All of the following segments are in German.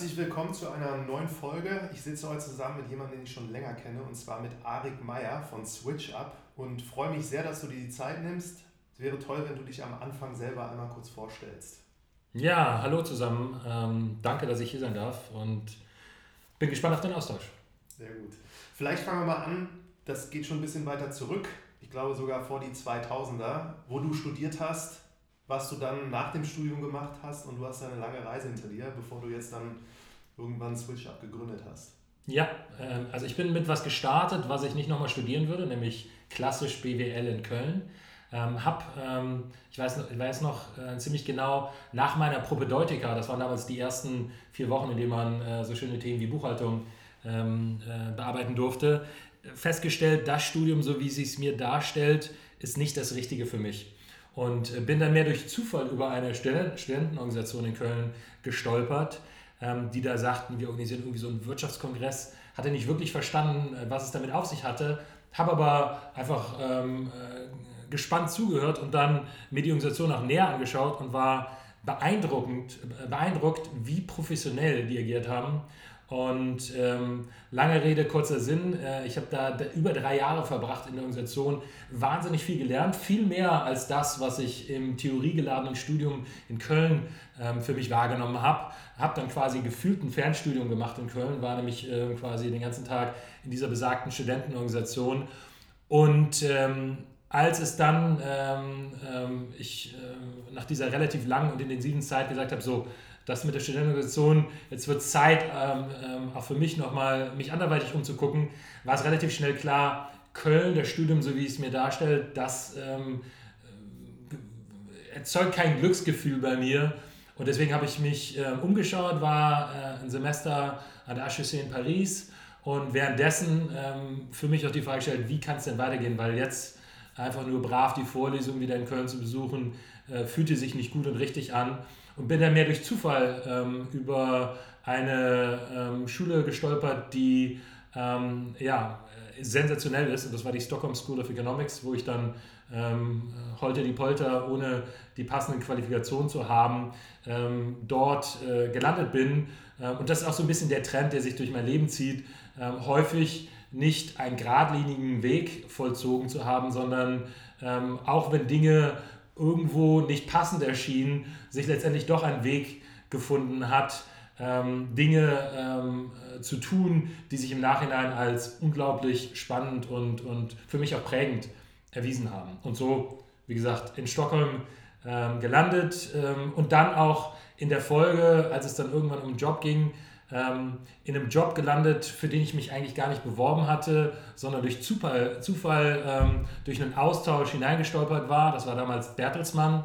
Herzlich willkommen zu einer neuen Folge. Ich sitze heute zusammen mit jemandem, den ich schon länger kenne, und zwar mit Arik Meyer von SwitchUp und freue mich sehr, dass du dir die Zeit nimmst. Es wäre toll, wenn du dich am Anfang selber einmal kurz vorstellst. Ja, hallo zusammen. Ähm, danke, dass ich hier sein darf und bin gespannt auf den Austausch. Sehr gut. Vielleicht fangen wir mal an. Das geht schon ein bisschen weiter zurück. Ich glaube sogar vor die 2000er, wo du studiert hast was du dann nach dem Studium gemacht hast und du hast eine lange Reise hinter dir, bevor du jetzt dann irgendwann SwitchUp gegründet hast. Ja, ähm, also ich bin mit was gestartet, was ich nicht nochmal studieren würde, nämlich klassisch BWL in Köln. Ähm, hab, ähm, ich, weiß, ich weiß noch äh, ziemlich genau, nach meiner Propedeutika, das waren damals die ersten vier Wochen, in denen man äh, so schöne Themen wie Buchhaltung ähm, äh, bearbeiten durfte, festgestellt, das Studium, so wie es sich mir darstellt, ist nicht das Richtige für mich. Und äh, bin dann mehr durch Zufall über eine Studentenorganisation in Köln gestolpert, ähm, die da sagten, wir organisieren irgendwie so einen Wirtschaftskongress. Hatte nicht wirklich verstanden, äh, was es damit auf sich hatte, habe aber einfach ähm, äh, gespannt zugehört und dann mir die Organisation auch näher angeschaut und war beeindruckend, beeindruckt, wie professionell die agiert haben und ähm, lange Rede, kurzer Sinn, äh, ich habe da, über drei Jahre verbracht in der Organisation, wahnsinnig viel gelernt, viel mehr als das, was ich im theoriegeladenen Studium in Köln ähm, für mich wahrgenommen habe. Habe dann quasi gefühlt ein Fernstudium gemacht in Köln, war nämlich äh, quasi den ganzen Tag in dieser besagten Studentenorganisation. Und ähm, als es dann, ähm, ähm, ich äh, nach dieser relativ langen und intensiven Zeit gesagt habe, so, das mit der Studentenorganisation, jetzt wird Zeit, ähm, ähm, auch für mich nochmal, mich anderweitig umzugucken, war es relativ schnell klar, Köln, das Studium, so wie es mir darstellt, das ähm, äh, erzeugt kein Glücksgefühl bei mir. Und deswegen habe ich mich äh, umgeschaut, war äh, ein Semester an der HEC in Paris und währenddessen ähm, für mich auch die Frage gestellt, wie kann es denn weitergehen, weil jetzt einfach nur brav die Vorlesung wieder in Köln zu besuchen, äh, fühlte sich nicht gut und richtig an und bin dann mehr durch Zufall ähm, über eine ähm, Schule gestolpert, die ähm, ja, sensationell ist. Und das war die Stockholm School of Economics, wo ich dann ähm, holter die Polter, ohne die passenden Qualifikationen zu haben, ähm, dort äh, gelandet bin. Äh, und das ist auch so ein bisschen der Trend, der sich durch mein Leben zieht. Ähm, häufig nicht einen geradlinigen Weg vollzogen zu haben, sondern ähm, auch wenn Dinge irgendwo nicht passend erschienen, sich letztendlich doch ein Weg gefunden hat, ähm, Dinge ähm, zu tun, die sich im Nachhinein als unglaublich spannend und, und für mich auch prägend erwiesen haben. Und so, wie gesagt, in Stockholm ähm, gelandet ähm, und dann auch in der Folge, als es dann irgendwann um den Job ging, ähm, in einem Job gelandet, für den ich mich eigentlich gar nicht beworben hatte, sondern durch Zufall, Zufall ähm, durch einen Austausch hineingestolpert war. Das war damals Bertelsmann,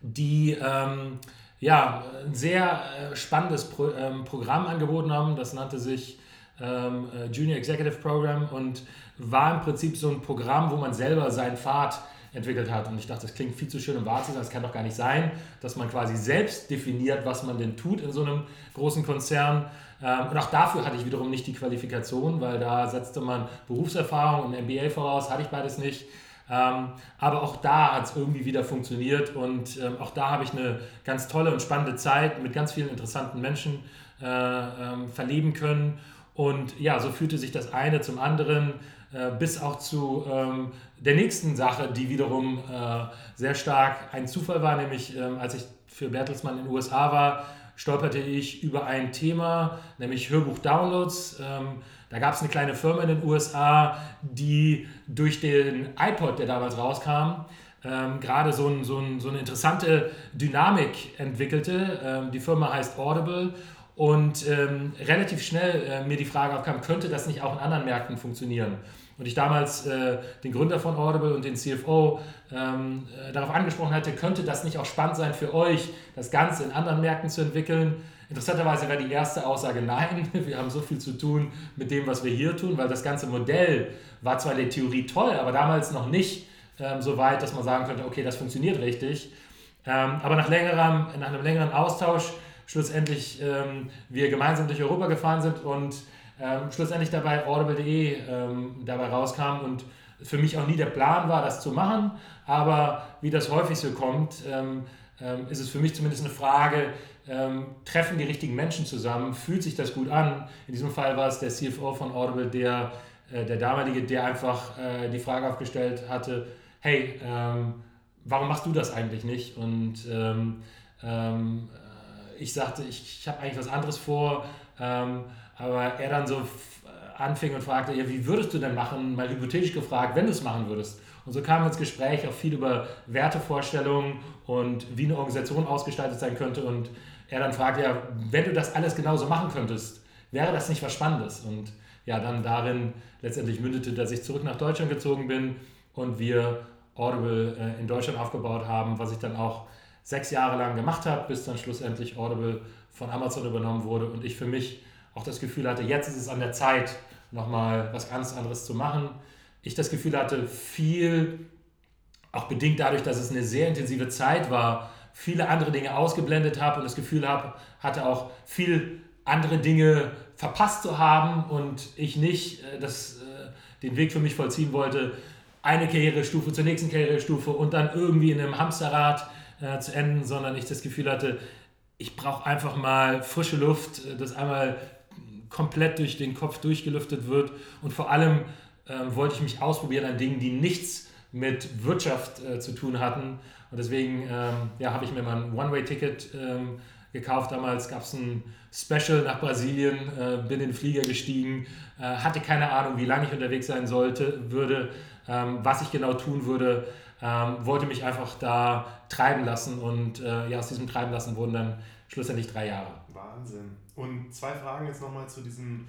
die ähm, ja, ein sehr äh, spannendes Pro, ähm, Programm angeboten haben. Das nannte sich ähm, äh, Junior Executive Program und war im Prinzip so ein Programm, wo man selber seinen Pfad entwickelt hat. Und ich dachte, das klingt viel zu schön, um wahr zu sein. Das kann doch gar nicht sein, dass man quasi selbst definiert, was man denn tut in so einem großen Konzern. Ähm, und auch dafür hatte ich wiederum nicht die Qualifikation, weil da setzte man Berufserfahrung und MBA voraus, hatte ich beides nicht. Ähm, aber auch da hat es irgendwie wieder funktioniert und ähm, auch da habe ich eine ganz tolle und spannende Zeit mit ganz vielen interessanten Menschen äh, verleben können. Und ja, so fühlte sich das eine zum anderen. Äh, bis auch zu ähm, der nächsten Sache, die wiederum äh, sehr stark ein Zufall war, nämlich ähm, als ich für Bertelsmann in den USA war, stolperte ich über ein Thema, nämlich Hörbuch-Downloads. Ähm, da gab es eine kleine Firma in den USA, die durch den iPod, der damals rauskam, ähm, gerade so, ein, so, ein, so, eine interessante Dynamik entwickelte. Ähm, die Firma heißt Audible und ähm, relativ schnell äh, mir die Frage aufkam, könnte das nicht auch in anderen Märkten funktionieren? und ich damals äh, den Gründer von Audible und den CFO ähm, äh, darauf angesprochen hatte, könnte das nicht auch spannend sein für euch, das Ganze in anderen Märkten zu entwickeln. Interessanterweise war die erste Aussage nein, wir haben so viel zu tun mit dem, was wir hier tun, weil das ganze Modell war zwar in der Theorie toll, aber damals noch nicht ähm, so weit, dass man sagen könnte, okay, das funktioniert richtig. Ähm, aber nach, längerem, nach einem längeren Austausch schlussendlich ähm, wir gemeinsam durch Europa gefahren sind und ähm, schlussendlich dabei audible.de ähm, dabei rauskam und für mich auch nie der Plan war, das zu machen, aber wie das häufig so kommt, ähm, ähm ist es für mich zumindest eine Frage, ähm, treffen die richtigen Menschen zusammen, fühlt sich das gut an? In diesem Fall war es der CFO von Audible, der, äh, der damalige, der einfach äh, die Frage aufgestellt hatte, hey, ähm, warum machst du das eigentlich nicht? Und äh, ich sagte, ich, ich habe eigentlich was anderes vor, aber er dann so anfing und fragte, ja, wie würdest du denn machen, mal hypothetisch gefragt, wenn du es machen würdest. Und so kam ins Gespräch auch viel über Wertevorstellungen und wie eine Organisation ausgestaltet sein könnte. Und er dann fragte, ja, wenn du das alles genauso machen könntest, wäre das nicht was Spannendes? Und ja, dann darin letztendlich mündete, dass ich zurück nach Deutschland gezogen bin und wir Audible äh, in Deutschland aufgebaut haben, was ich dann auch sechs Jahre lang gemacht habe, bis dann schlussendlich Audible von Amazon übernommen wurde und ich für mich auch das Gefühl hatte, jetzt ist es an der Zeit, nochmal was ganz anderes zu machen. Ich das Gefühl hatte, viel, auch bedingt dadurch, dass es eine sehr intensive Zeit war, viele andere Dinge ausgeblendet habe und das Gefühl habe, hatte auch viel andere Dinge verpasst zu haben und ich nicht äh, das, äh, den Weg für mich vollziehen wollte, eine Karrierestufe zur nächsten Karrierestufe und dann irgendwie in einem Hamsterrad äh, zu enden, sondern ich das Gefühl hatte, ich brauche einfach mal frische Luft, äh, das einmal komplett durch den Kopf durchgelüftet wird. Und vor allem ähm, wollte ich mich ausprobieren an Dingen, die nichts mit Wirtschaft äh, zu tun hatten. Und deswegen ähm, ja, habe ich mir mal ein One-Way-Ticket ähm, gekauft. Damals gab es ein Special nach Brasilien, äh, bin in den Flieger gestiegen, äh, hatte keine Ahnung, wie lange ich unterwegs sein sollte, würde, ähm, was ich genau tun würde. Ähm, wollte mich einfach da treiben lassen und äh, ja, aus diesem Treiben lassen wurden dann schlussendlich drei Jahre. Wahnsinn. Und zwei Fragen jetzt nochmal zu diesem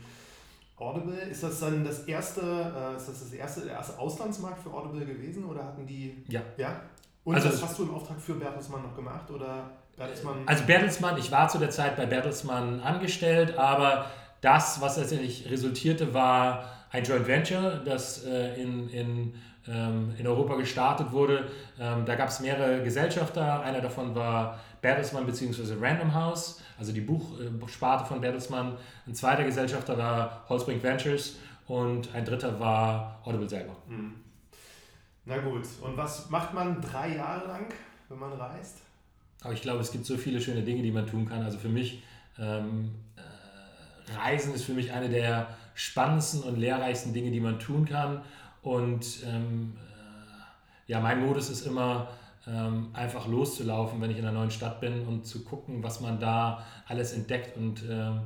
Audible. Ist das dann das erste, äh, ist das das erste, der erste Auslandsmarkt für Audible gewesen oder hatten die? Ja. Ja. Und also, das hast du im Auftrag für Bertelsmann noch gemacht oder Bertelsmann? Also Bertelsmann, ich war zu der Zeit bei Bertelsmann angestellt, aber das, was letztendlich resultierte, war ein Joint Venture, das äh, in, in, in Europa gestartet wurde. Ähm, da gab es mehrere Gesellschafter. Einer davon war Bertelsmann bzw. Random House also die Buchsparte von Bertelsmann. Ein zweiter Gesellschafter war Holzbrink Ventures und ein dritter war Audible selber. Mhm. Na gut, und was macht man drei Jahre lang, wenn man reist? Aber ich glaube, es gibt so viele schöne Dinge, die man tun kann. Also für mich, ähm, äh, Reisen ist für mich eine der spannendsten und lehrreichsten Dinge, die man tun kann. Und ähm, äh, ja, mein Modus ist immer, ähm, einfach loszulaufen, wenn ich in einer neuen Stadt bin und zu gucken, was man da alles entdeckt. Und ähm,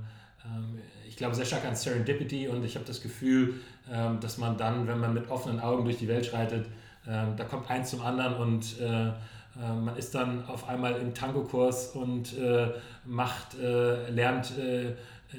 ähm, ich glaube sehr stark an Serendipity und ich habe das Gefühl, ähm, dass man dann, wenn man mit offenen Augen durch die Welt schreitet, ähm, da kommt eins zum anderen und äh, äh, man ist dann auf einmal im Tango-Kurs und äh, macht, äh, lernt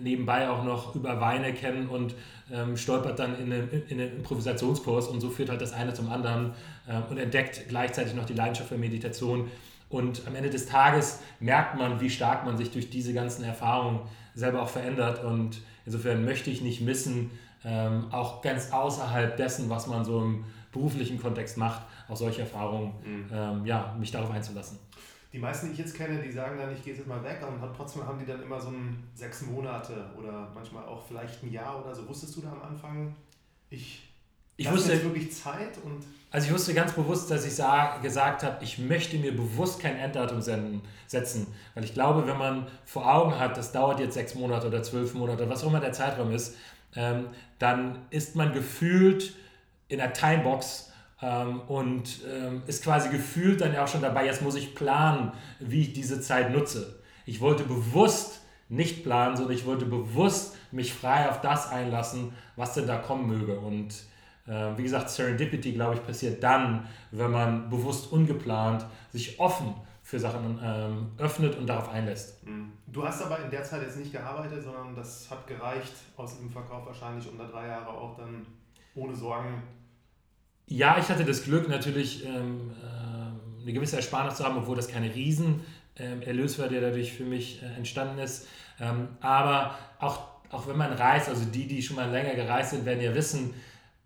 nebenbei auch noch über Weine kennen und ähm, stolpert dann in einen, in einen Improvisationskurs und so führt halt das eine zum anderen äh, und entdeckt gleichzeitig noch die Leidenschaft für Meditation. Und am Ende des Tages merkt man, wie stark man sich durch diese ganzen Erfahrungen selber auch verändert. Und insofern möchte ich nicht missen, ähm, auch ganz außerhalb dessen, was man so im beruflichen Kontext macht, auch solche Erfahrungen, mhm. ähm, ja, mich darauf einzulassen die meisten, die ich jetzt kenne, die sagen dann, ich gehe jetzt mal weg und trotzdem haben die dann immer so ein sechs Monate oder manchmal auch vielleicht ein Jahr oder so. Wusstest du da am Anfang, ich, ich wusste jetzt wirklich Zeit und also ich wusste ganz bewusst, dass ich sag, gesagt habe, ich möchte mir bewusst kein Enddatum senden, setzen, weil ich glaube, wenn man vor Augen hat, das dauert jetzt sechs Monate oder zwölf Monate, was auch immer der Zeitraum ist, ähm, dann ist man gefühlt in der Timebox und ähm, ist quasi gefühlt dann ja auch schon dabei, jetzt muss ich planen, wie ich diese Zeit nutze. Ich wollte bewusst nicht planen, sondern ich wollte bewusst mich frei auf das einlassen, was denn da kommen möge. Und äh, wie gesagt, Serendipity, glaube ich, passiert dann, wenn man bewusst ungeplant sich offen für Sachen ähm, öffnet und darauf einlässt. Mhm. Du hast aber in der Zeit jetzt nicht gearbeitet, sondern das hat gereicht aus dem Verkauf wahrscheinlich unter drei Jahre auch dann ohne Sorgen. Ja, ich hatte das Glück natürlich ähm, äh, eine gewisse Ersparnis zu haben, obwohl das keine riesen ähm, war, der dadurch für mich äh, entstanden ist. Ähm, aber auch, auch wenn man reist, also die, die schon mal länger gereist sind, werden ja wissen,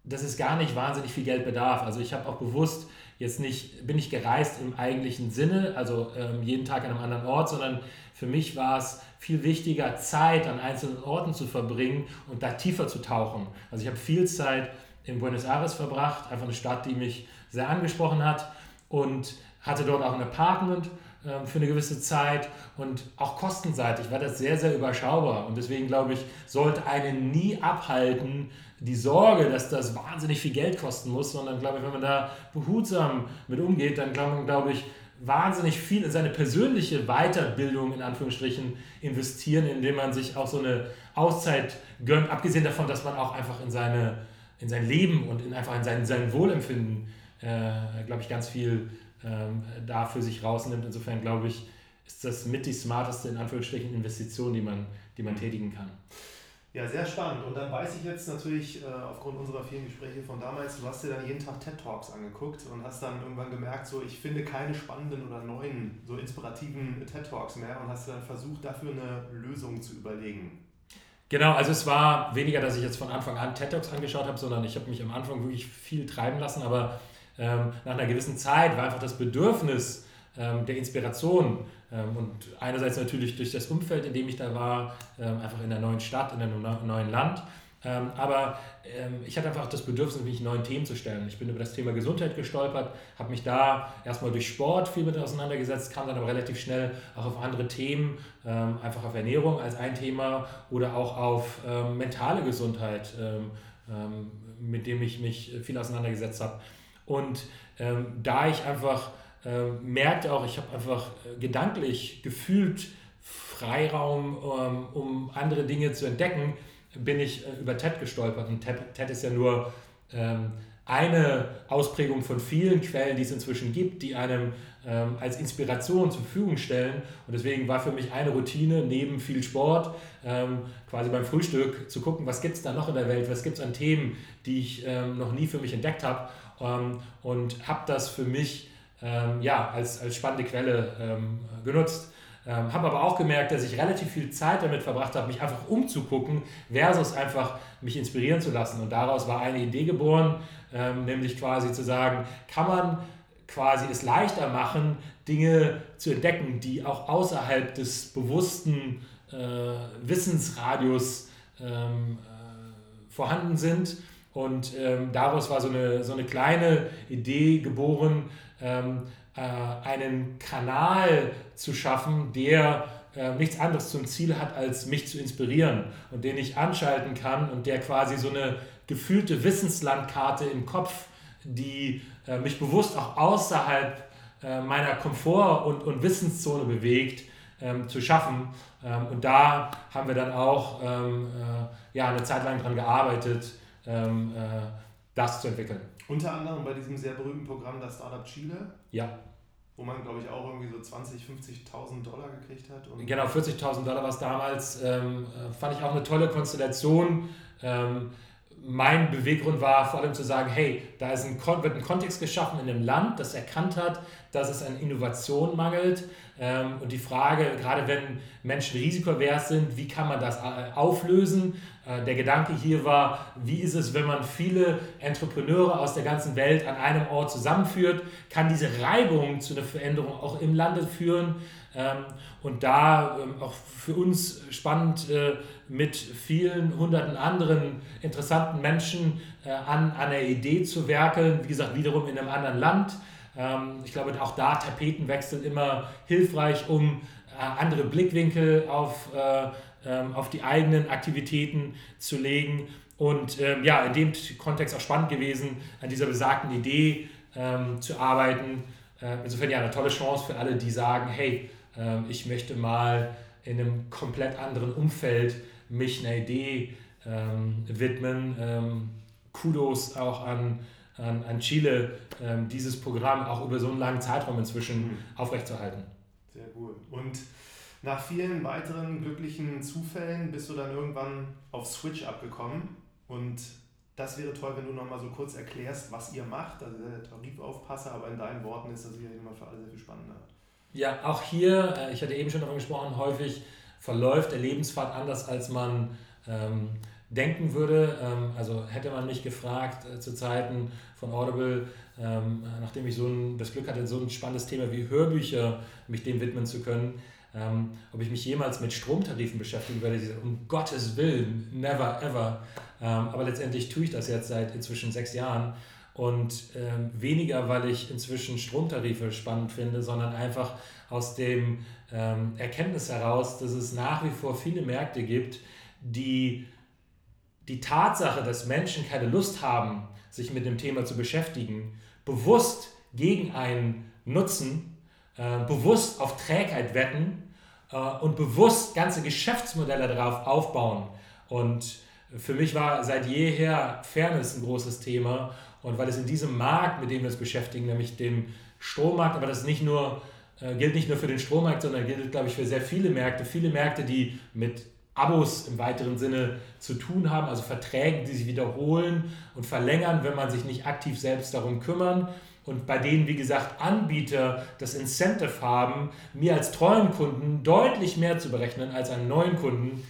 dass es gar nicht wahnsinnig viel Geld bedarf. Also ich habe auch bewusst jetzt nicht, bin ich gereist im eigentlichen Sinne, also ähm, jeden Tag an einem anderen Ort, sondern für mich war es viel wichtiger, Zeit an einzelnen Orten zu verbringen und da tiefer zu tauchen. Also ich habe viel Zeit in Buenos Aires verbracht, einfach eine Stadt, die mich sehr angesprochen hat und hatte dort auch ein Apartment ähm, für eine gewisse Zeit und auch kostenseitig war das sehr, sehr überschaubar. Und deswegen glaube ich, sollte einen nie abhalten, die Sorge, dass das wahnsinnig viel Geld kosten muss, sondern glaube ich, wenn man da behutsam mit umgeht, dann kann man, glaube ich, wahnsinnig viel in seine persönliche Weiterbildung in Anführungsstrichen investieren, indem man sich auch so eine Auszeit gönnt, abgesehen davon, dass man auch einfach in, seine, in sein Leben und in einfach in sein, sein Wohlempfinden, äh, glaube ich, ganz viel ähm, da für sich rausnimmt. Insofern glaube ich, ist das mit die smarteste in Anführungsstrichen Investition, die man, die man tätigen kann. Ja, sehr spannend. Und dann weiß ich jetzt natürlich äh, aufgrund unserer vielen Gespräche von damals, du hast dir dann jeden Tag TED Talks angeguckt und hast dann irgendwann gemerkt, so ich finde keine spannenden oder neuen, so inspirativen TED Talks mehr und hast dann versucht, dafür eine Lösung zu überlegen. Genau, also es war weniger, dass ich jetzt von Anfang an TED Talks angeschaut habe, sondern ich habe mich am Anfang wirklich viel treiben lassen, aber ähm, nach einer gewissen Zeit war einfach das Bedürfnis ähm, der Inspiration ähm, und einerseits natürlich durch das Umfeld, in dem ich da war, ähm, einfach in der neuen Stadt, in einem neuen Land. Ähm, aber ich hatte einfach das Bedürfnis, mich neuen Themen zu stellen. Ich bin über das Thema Gesundheit gestolpert, habe mich da erstmal durch Sport viel mit auseinandergesetzt, kam dann aber relativ schnell auch auf andere Themen, einfach auf Ernährung als ein Thema oder auch auf mentale Gesundheit, mit dem ich mich viel auseinandergesetzt habe. Und da ich einfach äh, merkte auch, ich habe einfach äh, gedanklich gefühlt Freiraum, ähm, um andere Dinge zu entdecken, bin ich äh, über TED gestolpert. Und TED, TED ist ja nur ähm, eine Ausprägung von vielen Quellen, die es inzwischen gibt, die einem ähm, als Inspiration zur Verfügung stellen. Und deswegen war für mich eine Routine neben viel Sport, ähm, quasi beim Frühstück zu gucken, was gibt es da noch in der Welt, was gibt es an Themen, die ich ähm, noch nie für mich entdeckt habe. Ähm, und habe das für mich ähm, ja, als, als spannende Quelle ähm, genutzt. Ähm, habe aber auch gemerkt, dass ich relativ viel Zeit damit verbracht habe, mich einfach umzugucken, versus einfach mich inspirieren zu lassen. Und daraus war eine Idee geboren, ähm, nämlich quasi zu sagen, kann man quasi es leichter machen, Dinge zu entdecken, die auch außerhalb des bewussten äh, Wissensradius ähm, äh, vorhanden sind. Und ähm, daraus war so eine, so eine kleine Idee geboren, ähm, äh, einen Kanal zu schaffen, der äh, nichts anderes zum Ziel hat, als mich zu inspirieren und den ich anschalten kann und der quasi so eine gefühlte Wissenslandkarte im Kopf, die äh, mich bewusst auch außerhalb äh, meiner Komfort- und, und Wissenszone bewegt, ähm, zu schaffen. Ähm, und da haben wir dann auch ähm, äh, ja, eine Zeit lang daran gearbeitet, ähm, äh, das zu entwickeln. Unter anderem bei diesem sehr berühmten Programm das Startup Chile. Ja. Wo man, glaube ich, auch irgendwie so 20.000, 50.000 Dollar gekriegt hat. Und genau, 40.000 Dollar war es damals. Ähm, äh, fand ich auch eine tolle Konstellation. Ähm, mein Beweggrund war vor allem zu sagen, hey, da ist ein, wird ein Kontext geschaffen in einem Land, das erkannt hat, dass es an Innovation mangelt. Ähm, und die Frage, gerade wenn Menschen risikoavers sind, wie kann man das äh, auflösen? Äh, der Gedanke hier war, wie ist es, wenn man viele Entrepreneure aus der ganzen Welt an einem Ort zusammenführt? Kann diese Reibung zu einer Veränderung auch im Lande führen? Ähm, und da ähm, auch für uns spannend äh, mit vielen hunderten anderen interessanten Menschen äh, an, einer Idee zu werkeln, wie gesagt, wiederum in einem anderen Land. Ähm, ich glaube, auch da Tapetenwechsel immer hilfreich, um andere Blickwinkel auf ähm, auf die eigenen Aktivitäten zu legen. Und ähm, ja, in dem Kontext auch spannend gewesen, an dieser besagten Idee ähm, zu arbeiten. Äh, insofern ja eine tolle Chance für alle, die sagen, hey, äh, ich möchte mal in einem komplett anderen Umfeld mich einer Idee ähm, widmen. Ähm, Kudos auch an, an, an Chile, ähm, dieses Programm auch über so einen langen Zeitraum inzwischen mhm. aufrechtzuerhalten. Sehr gut. Und nach vielen weiteren glücklichen Zufällen bist du dann irgendwann auf Switch abgekommen und das wäre toll, wenn du noch mal so kurz erklärst, was ihr macht. Also der Tarifaufpasser, aber in deinen Worten ist das sicherlich immer für alle sehr viel spannender. Ja, auch hier, äh, ich hatte eben schon davon gesprochen, häufig verläuft der Lebenspfad anders, als man ähm, denken würde. Ähm, also hätte man mich gefragt äh, zu Zeiten von Audible, ähm, nachdem ich so ein, das Glück hatte, so ein spannendes Thema wie Hörbücher mich dem widmen zu können, ähm, ob ich mich jemals mit Stromtarifen beschäftigen würde, um Gottes Willen, never ever. Ähm, aber letztendlich tue ich das jetzt seit inzwischen sechs Jahren und ähm, weniger, weil ich inzwischen Stromtarife spannend finde, sondern einfach aus dem ähm, Erkenntnis heraus, dass es nach wie vor viele Märkte gibt, die die Tatsache, dass Menschen keine Lust haben, sich mit dem Thema zu beschäftigen, bewusst gegen einen Nutzen, äh, bewusst auf Trägheit wetten und bewusst ganze Geschäftsmodelle darauf aufbauen. Und für mich war seit jeher Fairness ein großes Thema. Und weil es in diesem Markt, mit dem wir uns beschäftigen, nämlich dem Strommarkt, aber das nicht nur, äh, gilt nicht nur für den Strommarkt, sondern gilt, glaube ich, für sehr viele Märkte, viele Märkte, die mit Abos im weiteren Sinne zu tun haben, also Verträge, die sich wiederholen und verlängern, wenn man sich nicht aktiv selbst darum kümmern. Und bei denen, wie gesagt, Anbieter das Incentive haben, mir als treuen Kunden deutlich mehr zu berechnen als einen neuen Kunden,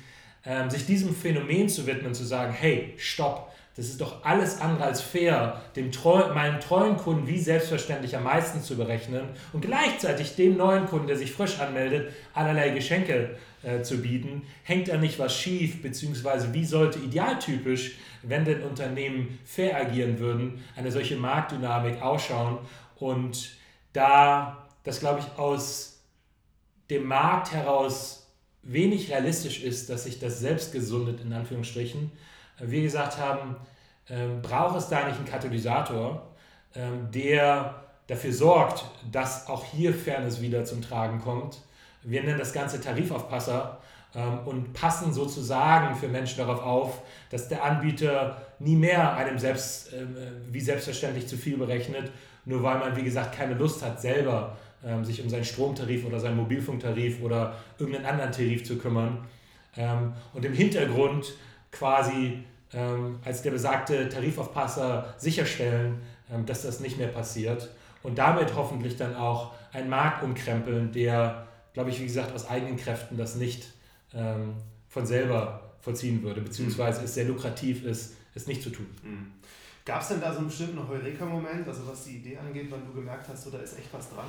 ähm, sich diesem Phänomen zu widmen, zu sagen, hey, stopp, das ist doch alles andere als fair, dem treu, meinem treuen Kunden wie selbstverständlich am meisten zu berechnen und gleichzeitig dem neuen Kunden, der sich frisch anmeldet, allerlei Geschenke äh, zu bieten. Hängt da nicht was schief, beziehungsweise wie sollte idealtypisch, wenn denn Unternehmen fair agieren würden, eine solche Marktdynamik ausschauen und da das, glaube ich, aus dem Markt heraus wenig realistisch ist, dass sich das selbst gesundet, in Anführungsstrichen, wir gesagt haben, ähm, braucht es da nicht einen Katalysator, ähm, der dafür sorgt, dass auch hier Fairness wieder zum Tragen kommt. Wir nennen das Ganze Tarifaufpasser ähm, und passen sozusagen für Menschen darauf auf, dass der Anbieter nie mehr einem selbst ähm, äh, wie selbstverständlich zu viel berechnet, nur weil man, wie gesagt, keine Lust hat, selber ähm, sich um seinen Stromtarif oder seinen Mobilfunktarif oder irgendeinen anderen Tarif zu kümmern. Und im Hintergrund quasi als der besagte Tarifaufpasser sicherstellen, dass das nicht mehr passiert und damit hoffentlich dann auch einen Markt umkrempeln, der, glaube ich, wie gesagt, aus eigenen Kräften das nicht ähm, von selber vollziehen würde, beziehungsweise es sehr lukrativ ist, es nicht zu tun. Mhm. Gab es denn da so einen bestimmten Heureka-Moment, also was die Idee angeht, wann du gemerkt hast, so, da ist echt was dran?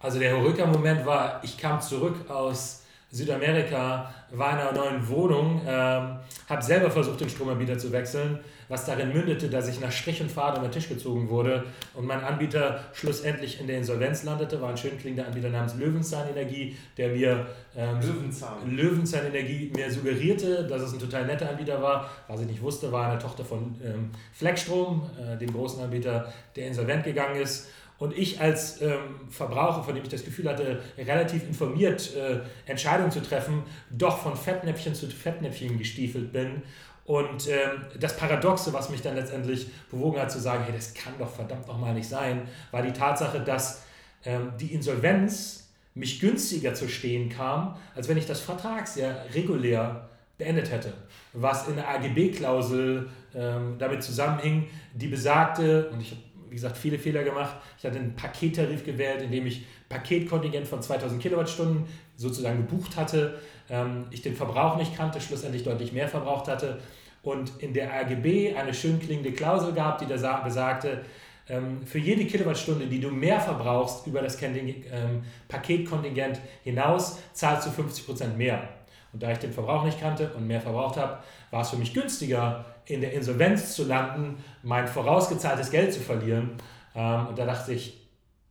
Also der Heureka-Moment war, ich kam zurück aus Südamerika, war in einer neuen Wohnung, ähm, habe selber versucht, den Stromanbieter zu wechseln, was darin mündete, dass ich nach Strich und Faden unter den Tisch gezogen wurde und mein Anbieter schlussendlich in der Insolvenz landete, war ein schön klingender Anbieter namens Löwenzahn Energie, der mir ähm, Löwenzahn. Löwenzahn Energie mir suggerierte, dass es ein total netter Anbieter war. Was ich nicht wusste, war eine Tochter von ähm, Fleckstrom, äh, dem großen Anbieter, der insolvent gegangen ist und ich als ähm, Verbraucher, von dem ich das Gefühl hatte, relativ informiert äh, Entscheidungen zu treffen, doch von Fettnäpfchen zu Fettnäpfchen gestiefelt bin. Und ähm, das Paradoxe, was mich dann letztendlich bewogen hat zu sagen, hey, das kann doch verdammt nochmal nicht sein, war die Tatsache, dass ähm, die Insolvenz mich günstiger zu stehen kam, als wenn ich das Vertragsjahr regulär beendet hätte. Was in der AGB-Klausel ähm, damit zusammenhing, die besagte, und ich habe wie gesagt, viele Fehler gemacht. Ich hatte einen Pakettarif gewählt, in dem ich Paketkontingent von 2000 Kilowattstunden sozusagen gebucht hatte. Ähm, ich den Verbrauch nicht kannte, schlussendlich deutlich mehr verbraucht hatte. Und in der AGB eine schön klingende Klausel gab, die da besagte, ähm, für jede Kilowattstunde, die du mehr verbrauchst über das ähm, Paketkontingent hinaus, zahlst du 50% mehr. Und da ich den Verbrauch nicht kannte und mehr verbraucht habe, war es für mich günstiger, in der Insolvenz zu landen, mein vorausgezahltes Geld zu verlieren. Ähm, und da dachte ich,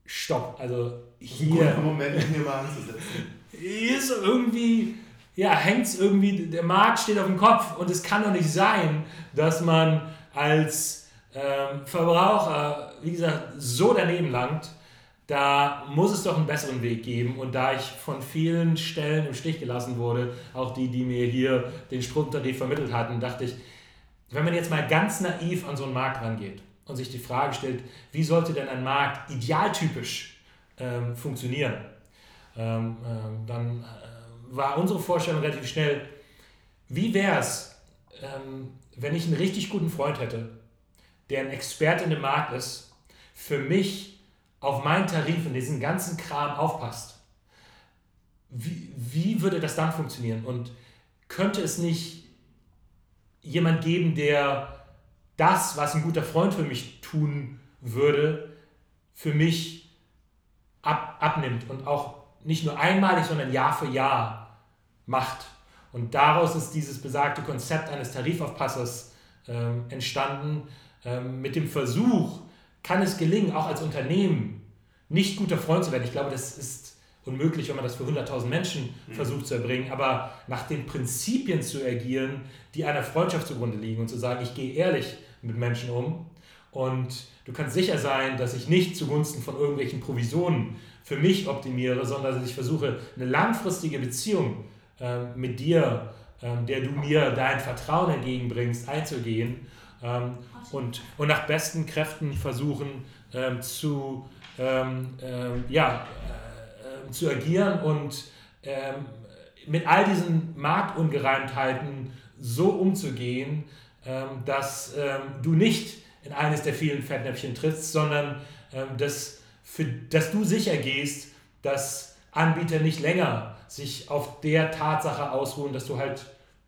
stopp, also hier. Moment, hier mal anzusetzen. Ist irgendwie, ja, hängt es irgendwie, der Markt steht auf dem Kopf und es kann doch nicht sein, dass man als ähm, Verbraucher, wie gesagt, so daneben langt. Da muss es doch einen besseren Weg geben. Und da ich von vielen Stellen im Stich gelassen wurde, auch die, die mir hier den Stromtarif vermittelt hatten, dachte ich, wenn man jetzt mal ganz naiv an so einen Markt rangeht und sich die Frage stellt, wie sollte denn ein Markt idealtypisch ähm, funktionieren, ähm, ähm, dann äh, war unsere Vorstellung relativ schnell, wie wäre es, ähm, wenn ich einen richtig guten Freund hätte, der ein Experte in dem Markt ist, für mich auf meinen Tarif und diesen ganzen Kram aufpasst, wie, wie würde das dann funktionieren? Und könnte es nicht jemand geben, der das, was ein guter Freund für mich tun würde, für mich ab, abnimmt und auch nicht nur einmalig, sondern Jahr für Jahr macht. Und daraus ist dieses besagte Konzept eines Tarifaufpassers ähm, entstanden, ähm, mit dem Versuch, kann es gelingen, auch als Unternehmen nicht guter Freund zu werden. Ich glaube, das ist unmöglich, wenn man das für 100.000 Menschen mhm. versucht zu erbringen, aber nach den Prinzipien zu agieren, die einer Freundschaft zugrunde liegen und zu sagen, ich gehe ehrlich mit Menschen um und du kannst sicher sein, dass ich nicht zugunsten von irgendwelchen Provisionen für mich optimiere, sondern dass ich versuche, eine langfristige Beziehung äh, mit dir, äh, der du mir dein Vertrauen entgegenbringst, einzugehen ähm, und, und nach besten Kräften versuchen ähm, zu, ähm, ähm ja, äh, zu agieren und ähm, mit all diesen Marktungereimtheiten so umzugehen, ähm, dass du nicht in eines der vielen Fettnäpfchen trittst, sondern dass, für, dass du sicher gehst, dass Anbieter nicht länger sich auf der Tatsache ausruhen, dass du halt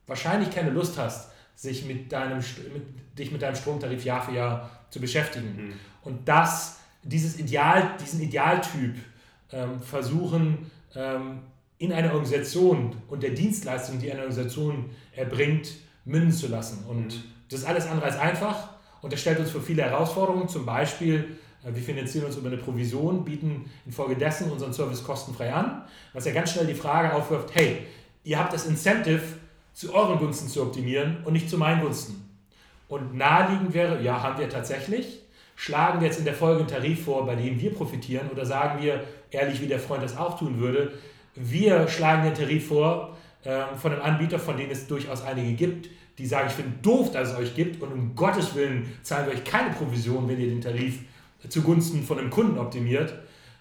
wahrscheinlich keine Lust hast, sich mit deinem, mit, dich mit deinem Stromtarif Jahr für Jahr zu beschäftigen. Mhm. Und das, dieses Ideal, diesen Idealtyp ähm, versuchen ähm, in einer Organisation und der Dienstleistung, die eine Organisation erbringt, münden zu lassen. Und mhm. das ist alles andere als einfach und das stellt uns für viele Herausforderungen. Zum Beispiel, äh, wir finanzieren uns über eine Provision, bieten infolgedessen unseren Service kostenfrei an, was ja ganz schnell die Frage aufwirft, hey, ihr habt das Incentive, zu euren Gunsten zu optimieren und nicht zu meinen Gunsten. Und naheliegend wäre, ja, haben wir tatsächlich, schlagen wir jetzt in der Folge einen Tarif vor, bei dem wir profitieren oder sagen wir, ehrlich wie der Freund das auch tun würde, wir schlagen den Tarif vor äh, von einem Anbieter, von denen es durchaus einige gibt, die sagen, ich finde doof, dass es euch gibt und um Gottes Willen zahlen wir euch keine Provision, wenn ihr den Tarif zugunsten von einem Kunden optimiert.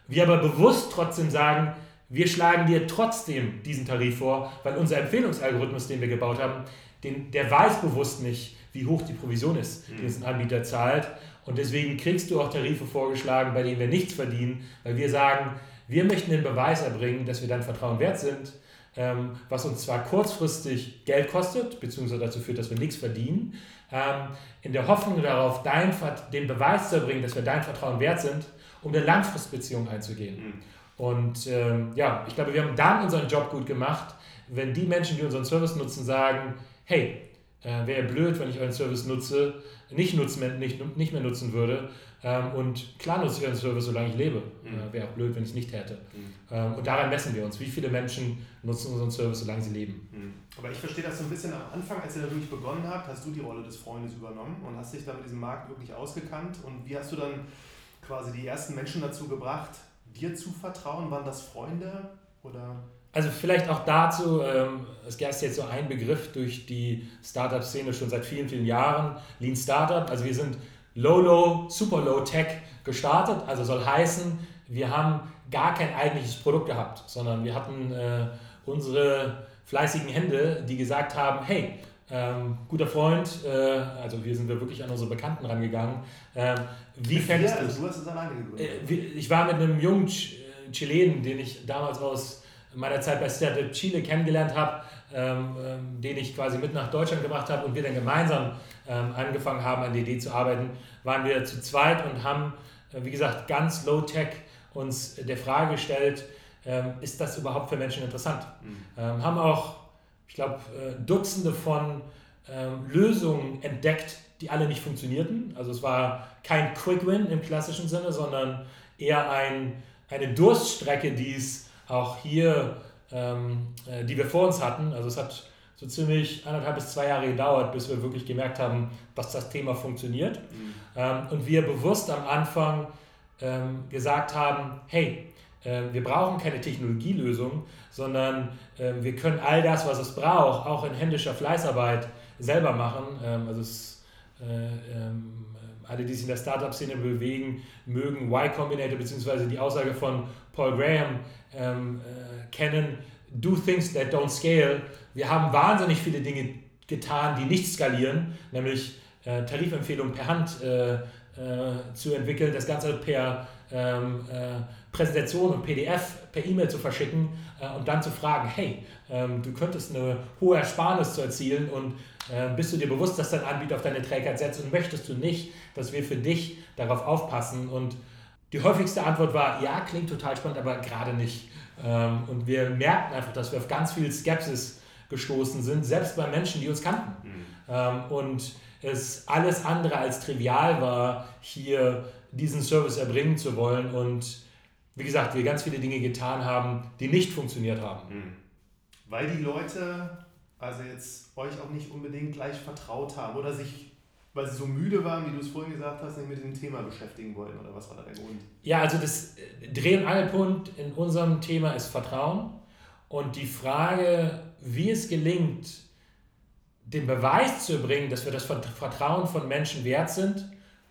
Wir aber bewusst trotzdem sagen, wir schlagen dir trotzdem diesen Tarif vor, weil unser Empfehlungsalgorithmus, den wir gebaut haben, den, der weiß bewusst nicht, wie hoch die Provision ist, die uns ein Anbieter zahlt. Und deswegen kriegst du auch Tarife vorgeschlagen, bei denen wir nichts verdienen, weil wir sagen, wir möchten den Beweis erbringen, dass wir dein Vertrauen wert sind, ähm, was uns zwar kurzfristig Geld kostet, beziehungsweise dazu führt, dass wir nichts verdienen, ähm, in der Hoffnung darauf, dein, den Beweis zu erbringen, dass wir dein Vertrauen wert sind, um eine Langfristbeziehung einzugehen. Mhm. Und ähm, ja, ich glaube, wir haben dann unseren Job gut gemacht, wenn die Menschen, die unseren Service nutzen, sagen, hey, äh, wäre blöd, wenn ich euren Service nutze, nicht, nutzen, nicht, nicht mehr nutzen würde. Ähm, und klar nutze ich euren Service, solange ich lebe. Mhm. Äh, wäre auch blöd, wenn ich es nicht hätte. Mhm. Ähm, und daran messen wir uns. Wie viele Menschen nutzen unseren Service, solange sie leben. Mhm. Aber ich verstehe das so ein bisschen am Anfang, als ihr da wirklich begonnen habt, hast du die Rolle des Freundes übernommen und hast dich da mit diesem Markt wirklich ausgekannt. Und wie hast du dann quasi die ersten Menschen dazu gebracht, dir zu vertrauen? Waren das Freunde oder? Also vielleicht auch dazu, ähm, es gibt jetzt so ein Begriff durch die Startup-Szene schon seit vielen, vielen Jahren, Lean Startup. Also wir sind Low-Low, Super Low-Tech gestartet, also soll heißen, wir haben gar kein eigentliches Produkt gehabt, sondern wir hatten äh, unsere fleißigen Hände, die gesagt haben, hey, ähm, guter Freund, äh, also hier sind wir wirklich an unsere Bekannten rangegangen. Ähm, wie fändest du also, du hast es alleine gegründet? Äh, ich war mit einem jungen Ch äh, Chilenen, den ich damals aus meiner Zeit bei Startup Chile kennengelernt habe, ähm, ähm, den ich quasi mit nach Deutschland gebracht habe und wir dann gemeinsam ähm, angefangen haben, an der Idee zu arbeiten, waren wir zu zweit und haben, äh, wie gesagt, ganz low-tech uns der Frage gestellt, ähm, ist das überhaupt für Menschen interessant? Mhm. Ähm, haben auch ich glaube, äh, Dutzende von ähm, Lösungen entdeckt, die alle nicht funktionierten. Also es war kein Quick Win im klassischen Sinne, sondern eher ein, eine Durststrecke, die es auch hier, ähm, äh, die wir vor uns hatten. Also es hat so ziemlich anderthalb bis zwei Jahre gedauert, bis wir wirklich gemerkt haben, dass das Thema funktioniert. Mhm. Ähm, und wir bewusst am Anfang ähm, gesagt haben, hey, äh, wir brauchen keine Technologielösung, sondern ähm, wir können all das, was es braucht, auch in händischer Fleißarbeit selber machen. Ähm, also es, äh, ähm, alle, die sich in der Startup-Szene bewegen, mögen Y Combinator bzw. die Aussage von Paul Graham ähm, äh, kennen, do things that don't scale. Wir haben wahnsinnig viele Dinge getan, die nicht skalieren, nämlich äh, Tarifempfehlungen per Hand äh, äh, zu entwickeln, das Ganze per ähm, äh, Präsentation und PDF per E-Mail zu verschicken und dann zu fragen, hey, ähm, du könntest eine hohe Ersparnis zu erzielen und äh, bist du dir bewusst, dass dein Anbieter auf deine Trägheit setzt und möchtest du nicht, dass wir für dich darauf aufpassen und die häufigste Antwort war, ja, klingt total spannend, aber gerade nicht. Ähm, und wir merkten einfach, dass wir auf ganz viel Skepsis gestoßen sind, selbst bei Menschen, die uns kannten. Mhm. Ähm, und es alles andere als trivial war, hier diesen Service erbringen zu wollen und wie gesagt, wir ganz viele Dinge getan haben, die nicht funktioniert haben. Mhm. Weil die Leute also jetzt euch auch nicht unbedingt gleich vertraut haben oder sich, weil sie so müde waren, wie du es vorhin gesagt hast, nicht mit dem Thema beschäftigen wollten oder was war da der Grund? Ja, also das Dreh- und Angelpunkt in unserem Thema ist Vertrauen und die Frage, wie es gelingt, den Beweis zu erbringen, dass wir das Vertrauen von Menschen wert sind,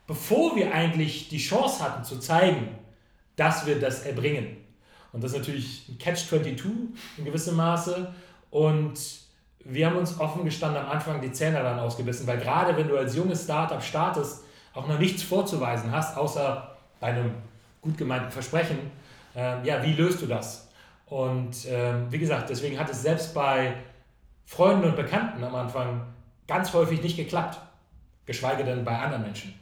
bevor wir eigentlich die Chance hatten zu zeigen, dass wir das erbringen. Und das ist natürlich ein Catch-22 in gewissem Maße. Und wir haben uns offen gestanden am Anfang die Zähne dann ausgebissen, weil gerade wenn du als junges Startup startest, auch noch nichts vorzuweisen hast, außer bei einem gut gemeinten Versprechen, äh, ja, wie löst du das? Und äh, wie gesagt, deswegen hat es selbst bei Freunden und Bekannten am Anfang ganz häufig nicht geklappt, geschweige denn bei anderen Menschen.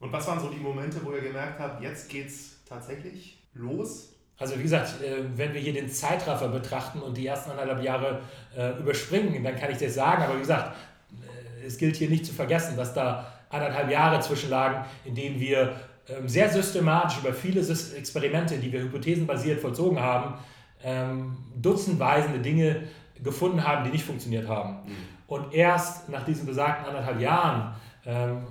Und was waren so die Momente, wo ihr gemerkt habt, jetzt geht's tatsächlich los? Also wie gesagt, äh, wenn wir hier den Zeitraffer betrachten und die ersten anderthalb Jahre äh, überspringen, dann kann ich das sagen. Aber wie gesagt, äh, es gilt hier nicht zu vergessen, dass da anderthalb Jahre zwischenlagen, in denen wir ähm, sehr systematisch über viele Experimente, die wir hypothesenbasiert vollzogen haben, ähm, dutzendweisende Dinge gefunden haben, die nicht funktioniert haben. Mhm. Und erst nach diesen besagten anderthalb Jahren ähm,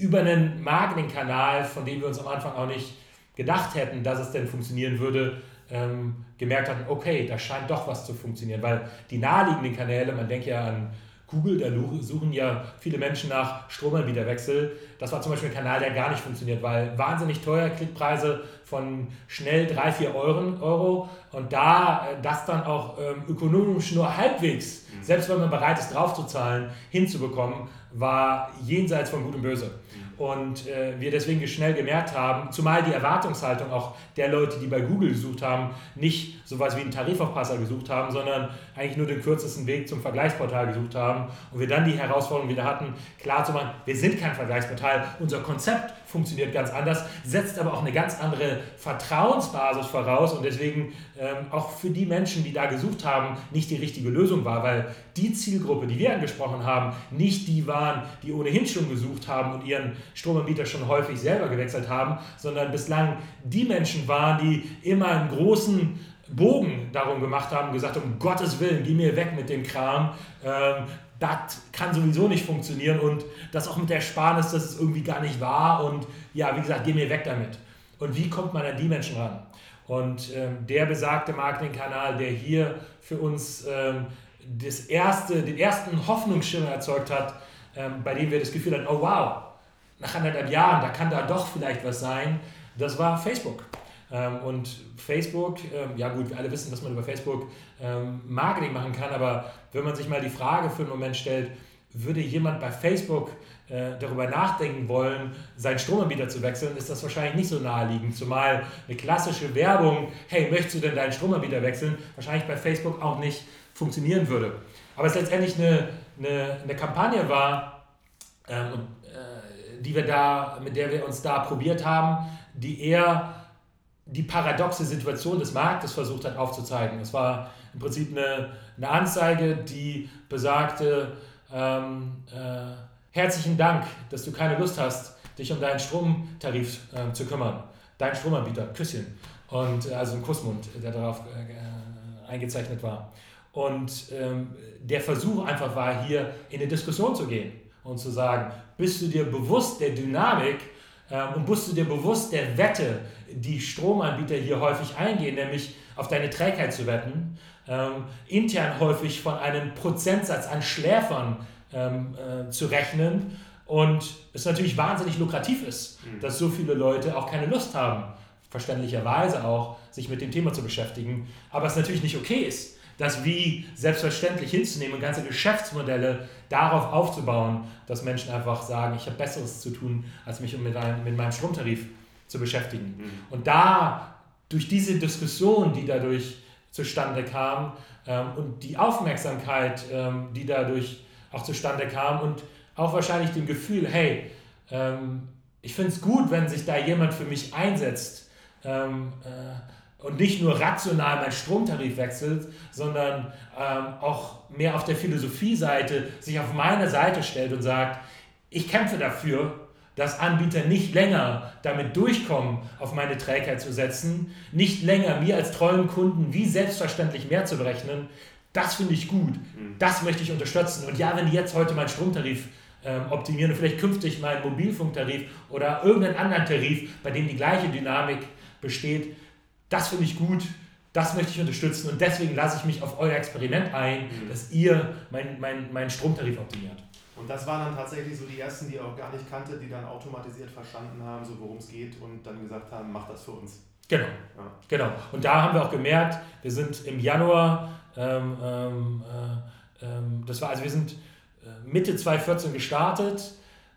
über einen Marketingkanal, von dem wir uns am Anfang auch nicht gedacht hätten, dass es denn funktionieren würde, ähm, gemerkt hatten, okay, da scheint doch was zu funktionieren, weil die naheliegenden Kanäle, man denkt ja an Google, da suchen ja viele Menschen nach Stromanbieterwechsel. Das war zum Beispiel ein Kanal, der gar nicht funktioniert, weil wahnsinnig teuer, Klickpreise von schnell 3, 4 Euro und da äh, das dann auch ähm, ökonomisch nur halbwegs, mhm. selbst wenn man bereit ist draufzuzahlen, hinzubekommen, war jenseits von Gut und Böse. Und äh, wir deswegen schnell gemerkt haben, zumal die Erwartungshaltung auch der Leute, die bei Google gesucht haben, nicht sowas wie einen Tarifaufpasser gesucht haben, sondern eigentlich nur den kürzesten Weg zum Vergleichsportal gesucht haben. Und wir dann die Herausforderung wieder hatten, klar zu machen, wir sind kein Vergleichsportal, unser Konzept funktioniert ganz anders, setzt aber auch eine ganz andere Vertrauensbasis voraus und deswegen ähm, auch für die Menschen, die da gesucht haben, nicht die richtige Lösung war, weil die Zielgruppe, die wir angesprochen haben, nicht die waren, die ohnehin schon gesucht haben und ihren Stromanbieter schon häufig selber gewechselt haben, sondern bislang die Menschen waren, die immer einen großen Bogen darum gemacht haben, gesagt um Gottes Willen, geh mir weg mit dem Kram. Ähm, das kann sowieso nicht funktionieren und das auch mit der Sparnis, das ist irgendwie gar nicht wahr und ja, wie gesagt, geh mir weg damit. Und wie kommt man an die Menschen ran? Und ähm, der besagte Marketingkanal, der hier für uns ähm, das erste, den ersten Hoffnungsschimmer erzeugt hat, ähm, bei dem wir das Gefühl hatten, oh wow, nach anderthalb Jahren, da kann da doch vielleicht was sein, das war Facebook. Ähm, und Facebook, ähm, ja gut, wir alle wissen, dass man über Facebook ähm, Marketing machen kann, aber wenn man sich mal die Frage für einen Moment stellt, würde jemand bei Facebook äh, darüber nachdenken wollen, seinen Stromanbieter zu wechseln, ist das wahrscheinlich nicht so naheliegend. Zumal eine klassische Werbung, hey, möchtest du denn deinen Stromanbieter wechseln, wahrscheinlich bei Facebook auch nicht funktionieren würde. Aber es letztendlich eine, eine, eine Kampagne war, ähm, äh, die wir da, mit der wir uns da probiert haben, die eher die paradoxe Situation des Marktes versucht hat aufzuzeigen. Es war im Prinzip eine, eine Anzeige, die besagte, ähm, äh, herzlichen Dank, dass du keine Lust hast, dich um deinen Stromtarif äh, zu kümmern. Dein Stromanbieter, Küsschen. Und äh, also ein Kussmund, der darauf äh, eingezeichnet war. Und ähm, der Versuch einfach war, hier in eine Diskussion zu gehen und zu sagen, bist du dir bewusst der Dynamik und bist du dir bewusst der Wette, die Stromanbieter hier häufig eingehen, nämlich auf deine Trägheit zu wetten, ähm, intern häufig von einem Prozentsatz an Schläfern ähm, äh, zu rechnen und es natürlich wahnsinnig lukrativ ist, mhm. dass so viele Leute auch keine Lust haben, verständlicherweise auch, sich mit dem Thema zu beschäftigen, aber es natürlich nicht okay ist, das wie selbstverständlich hinzunehmen und ganze Geschäftsmodelle darauf aufzubauen, dass Menschen einfach sagen, ich habe Besseres zu tun, als mich mit, einem, mit meinem Stromtarif zu beschäftigen. Mhm. Und da, durch diese Diskussion, die dadurch zustande kam ähm, und die Aufmerksamkeit, ähm, die dadurch auch zustande kam und auch wahrscheinlich dem Gefühl, hey, ähm, ich finde es gut, wenn sich da jemand für mich einsetzt ähm, äh, und nicht nur rational mein Stromtarif wechselt, sondern ähm, auch mehr auf der Philosophie-Seite sich auf meine Seite stellt und sagt, ich kämpfe dafür, dass Anbieter nicht länger damit durchkommen, auf meine Trägheit zu setzen, nicht länger mir als treuen Kunden wie selbstverständlich mehr zu berechnen, das finde ich gut, mhm. das möchte ich unterstützen. Und ja, wenn die jetzt heute meinen Stromtarif ähm, optimieren und vielleicht künftig meinen Mobilfunktarif oder irgendeinen anderen Tarif, bei dem die gleiche Dynamik besteht, das finde ich gut, das möchte ich unterstützen und deswegen lasse ich mich auf euer Experiment ein, mhm. dass ihr meinen mein, mein Stromtarif optimiert. Und das waren dann tatsächlich so die ersten, die ihr auch gar nicht kannte, die dann automatisiert verstanden haben, so worum es geht und dann gesagt haben, mach das für uns. Genau. Ja. genau. Und da haben wir auch gemerkt, wir sind im Januar, ähm, ähm, äh, ähm, das war also wir sind äh, Mitte 2014 gestartet.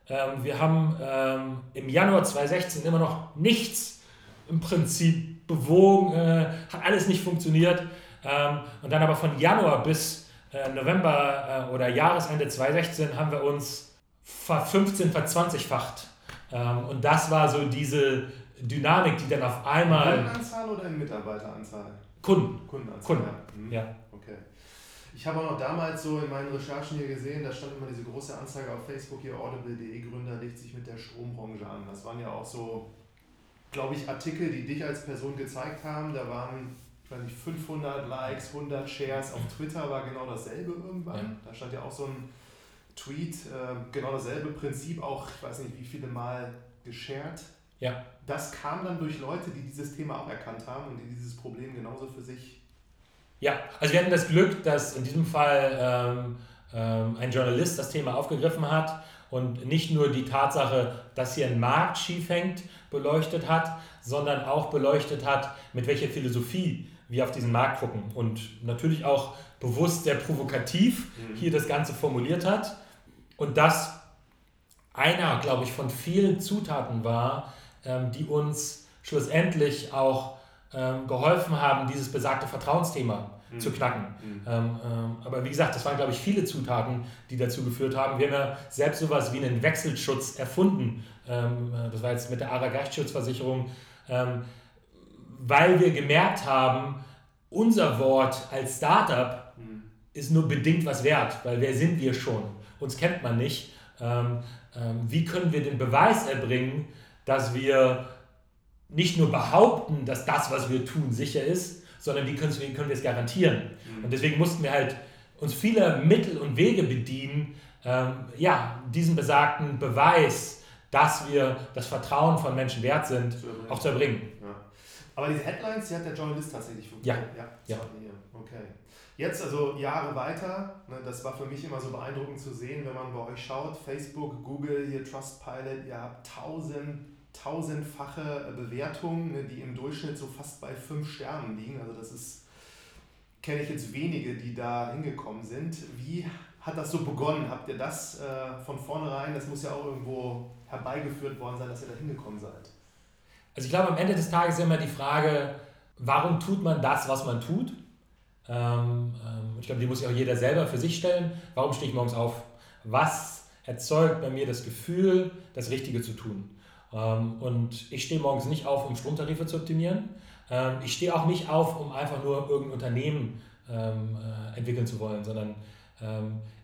Ähm, wir haben ähm, im Januar 2016 immer noch nichts im Prinzip bewogen, äh, hat alles nicht funktioniert. Ähm, und dann aber von Januar bis äh, November äh, oder Jahresende 2016 haben wir uns ver 15, ver-20-facht. Ähm, und das war so diese Dynamik, die dann auf einmal. In Kundenanzahl oder in Mitarbeiteranzahl? Kunden. Kundenanzahl. Kunden. Ja. Mhm. ja. Okay. Ich habe auch noch damals so in meinen Recherchen hier gesehen, da stand immer diese große Anzeige auf Facebook hier, audible.de Gründer legt sich mit der Strombranche an. Das waren ja auch so, glaube ich, Artikel, die dich als Person gezeigt haben. Da waren ich weiß nicht, 500 Likes, 100 Shares. Auf Twitter war genau dasselbe irgendwann. Ja. Da stand ja auch so ein Tweet, äh, genau dasselbe Prinzip, auch, ich weiß nicht, wie viele Mal geshared. Ja. Das kam dann durch Leute, die dieses Thema auch erkannt haben und die dieses Problem genauso für sich. Ja, also wir hatten das Glück, dass in diesem Fall ähm, ähm, ein Journalist das Thema aufgegriffen hat und nicht nur die Tatsache, dass hier ein Markt schief hängt, beleuchtet hat, sondern auch beleuchtet hat, mit welcher Philosophie wir auf diesen Markt gucken und natürlich auch bewusst sehr provokativ mhm. hier das Ganze formuliert hat und das einer, glaube ich, von vielen Zutaten war, ähm, die uns schlussendlich auch ähm, geholfen haben, dieses besagte Vertrauensthema mhm. zu knacken. Mhm. Ähm, ähm, aber wie gesagt, das waren, glaube ich, viele Zutaten, die dazu geführt haben. Wir haben ja selbst sowas wie einen Wechselschutz erfunden. Ähm, äh, das war jetzt mit der ARA-Rechtsschutzversicherung ähm, weil wir gemerkt haben, unser Wort als Startup mhm. ist nur bedingt was wert, weil wer sind wir schon? Uns kennt man nicht. Ähm, ähm, wie können wir den Beweis erbringen, dass wir nicht nur behaupten, dass das, was wir tun, sicher ist, sondern wie können, wie können wir es garantieren? Mhm. Und deswegen mussten wir halt uns viele Mittel und Wege bedienen, ähm, ja, diesen besagten Beweis, dass wir das Vertrauen von Menschen wert sind, zu auch zu erbringen. Aber diese Headlines, die hat der Journalist tatsächlich funktioniert. Ja. ja. ja. Okay. Jetzt also Jahre weiter, ne, das war für mich immer so beeindruckend zu sehen, wenn man bei euch schaut, Facebook, Google, hier Trustpilot, ihr habt tausend, tausendfache Bewertungen, ne, die im Durchschnitt so fast bei fünf Sternen liegen. Also das ist, kenne ich jetzt wenige, die da hingekommen sind. Wie hat das so begonnen? Habt ihr das äh, von vornherein, das muss ja auch irgendwo herbeigeführt worden sein, dass ihr da hingekommen seid? Also ich glaube, am Ende des Tages ist immer die Frage, warum tut man das, was man tut? Ähm, ähm, ich glaube, die muss sich auch jeder selber für sich stellen. Warum stehe ich morgens auf? Was erzeugt bei mir das Gefühl, das Richtige zu tun? Ähm, und ich stehe morgens nicht auf, um Stromtarife zu optimieren. Ähm, ich stehe auch nicht auf, um einfach nur irgendein Unternehmen ähm, äh, entwickeln zu wollen, sondern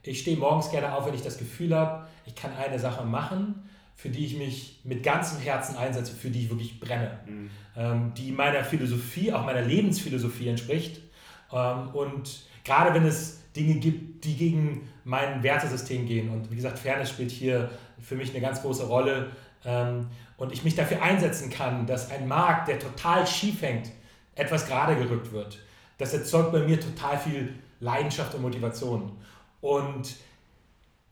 ich stehe morgens gerne auf, wenn ich das Gefühl habe, ich kann eine Sache machen für die ich mich mit ganzem Herzen einsetze, für die ich wirklich brenne, mhm. die meiner Philosophie, auch meiner Lebensphilosophie entspricht. Und gerade wenn es Dinge gibt, die gegen mein Wertesystem gehen, und wie gesagt, Fairness spielt hier für mich eine ganz große Rolle, ähm, und ich mich dafür einsetzen kann, dass ein Markt, der total schief hängt, etwas gerade gerückt wird. Das erzeugt bei mir total viel Leidenschaft und Motivation. Und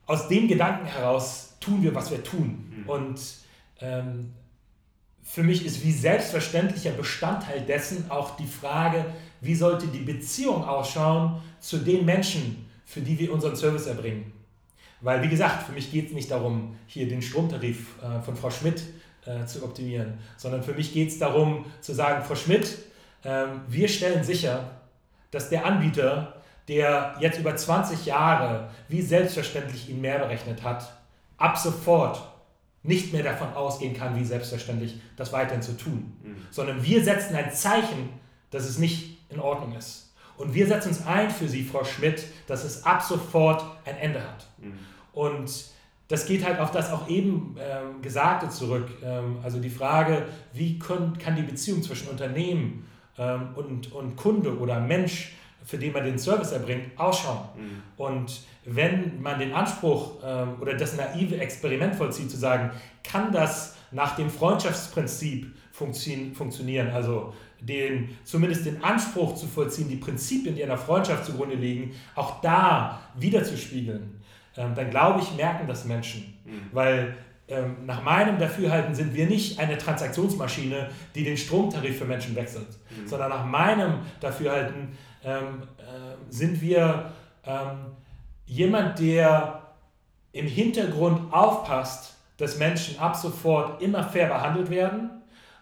aus dem Gedanken heraus tun wir, was wir tun. Mhm. Und ähm, für mich ist wie selbstverständlicher Bestandteil dessen auch die Frage, wie sollte die Beziehung ausschauen zu den Menschen, für die wir unseren Service erbringen. Weil, wie gesagt, für mich geht es nicht darum, hier den Stromtarif äh, von Frau Schmidt äh, zu optimieren, sondern für mich geht es darum zu sagen, Frau Schmidt, äh, wir stellen sicher, dass der Anbieter, der jetzt über 20 Jahre wie selbstverständlich ihn mehr berechnet hat, ab sofort nicht mehr davon ausgehen kann, wie selbstverständlich das weiterhin zu tun. Mhm. Sondern wir setzen ein Zeichen, dass es nicht in Ordnung ist. Und wir setzen uns ein für Sie, Frau Schmidt, dass es ab sofort ein Ende hat. Mhm. Und das geht halt auf das auch eben ähm, Gesagte zurück. Ähm, also die Frage, wie können, kann die Beziehung zwischen Unternehmen ähm, und, und Kunde oder Mensch, für den man den Service erbringt, ausschauen. Mhm. Und wenn man den Anspruch ähm, oder das naive Experiment vollzieht, zu sagen, kann das nach dem Freundschaftsprinzip funktionieren, also den, zumindest den Anspruch zu vollziehen, die Prinzipien, die einer Freundschaft zugrunde liegen, auch da wiederzuspiegeln ähm, dann glaube ich, merken das Menschen. Mhm. Weil ähm, nach meinem Dafürhalten sind wir nicht eine Transaktionsmaschine, die den Stromtarif für Menschen wechselt, mhm. sondern nach meinem Dafürhalten ähm, äh, sind wir ähm, jemand, der im Hintergrund aufpasst, dass Menschen ab sofort immer fair behandelt werden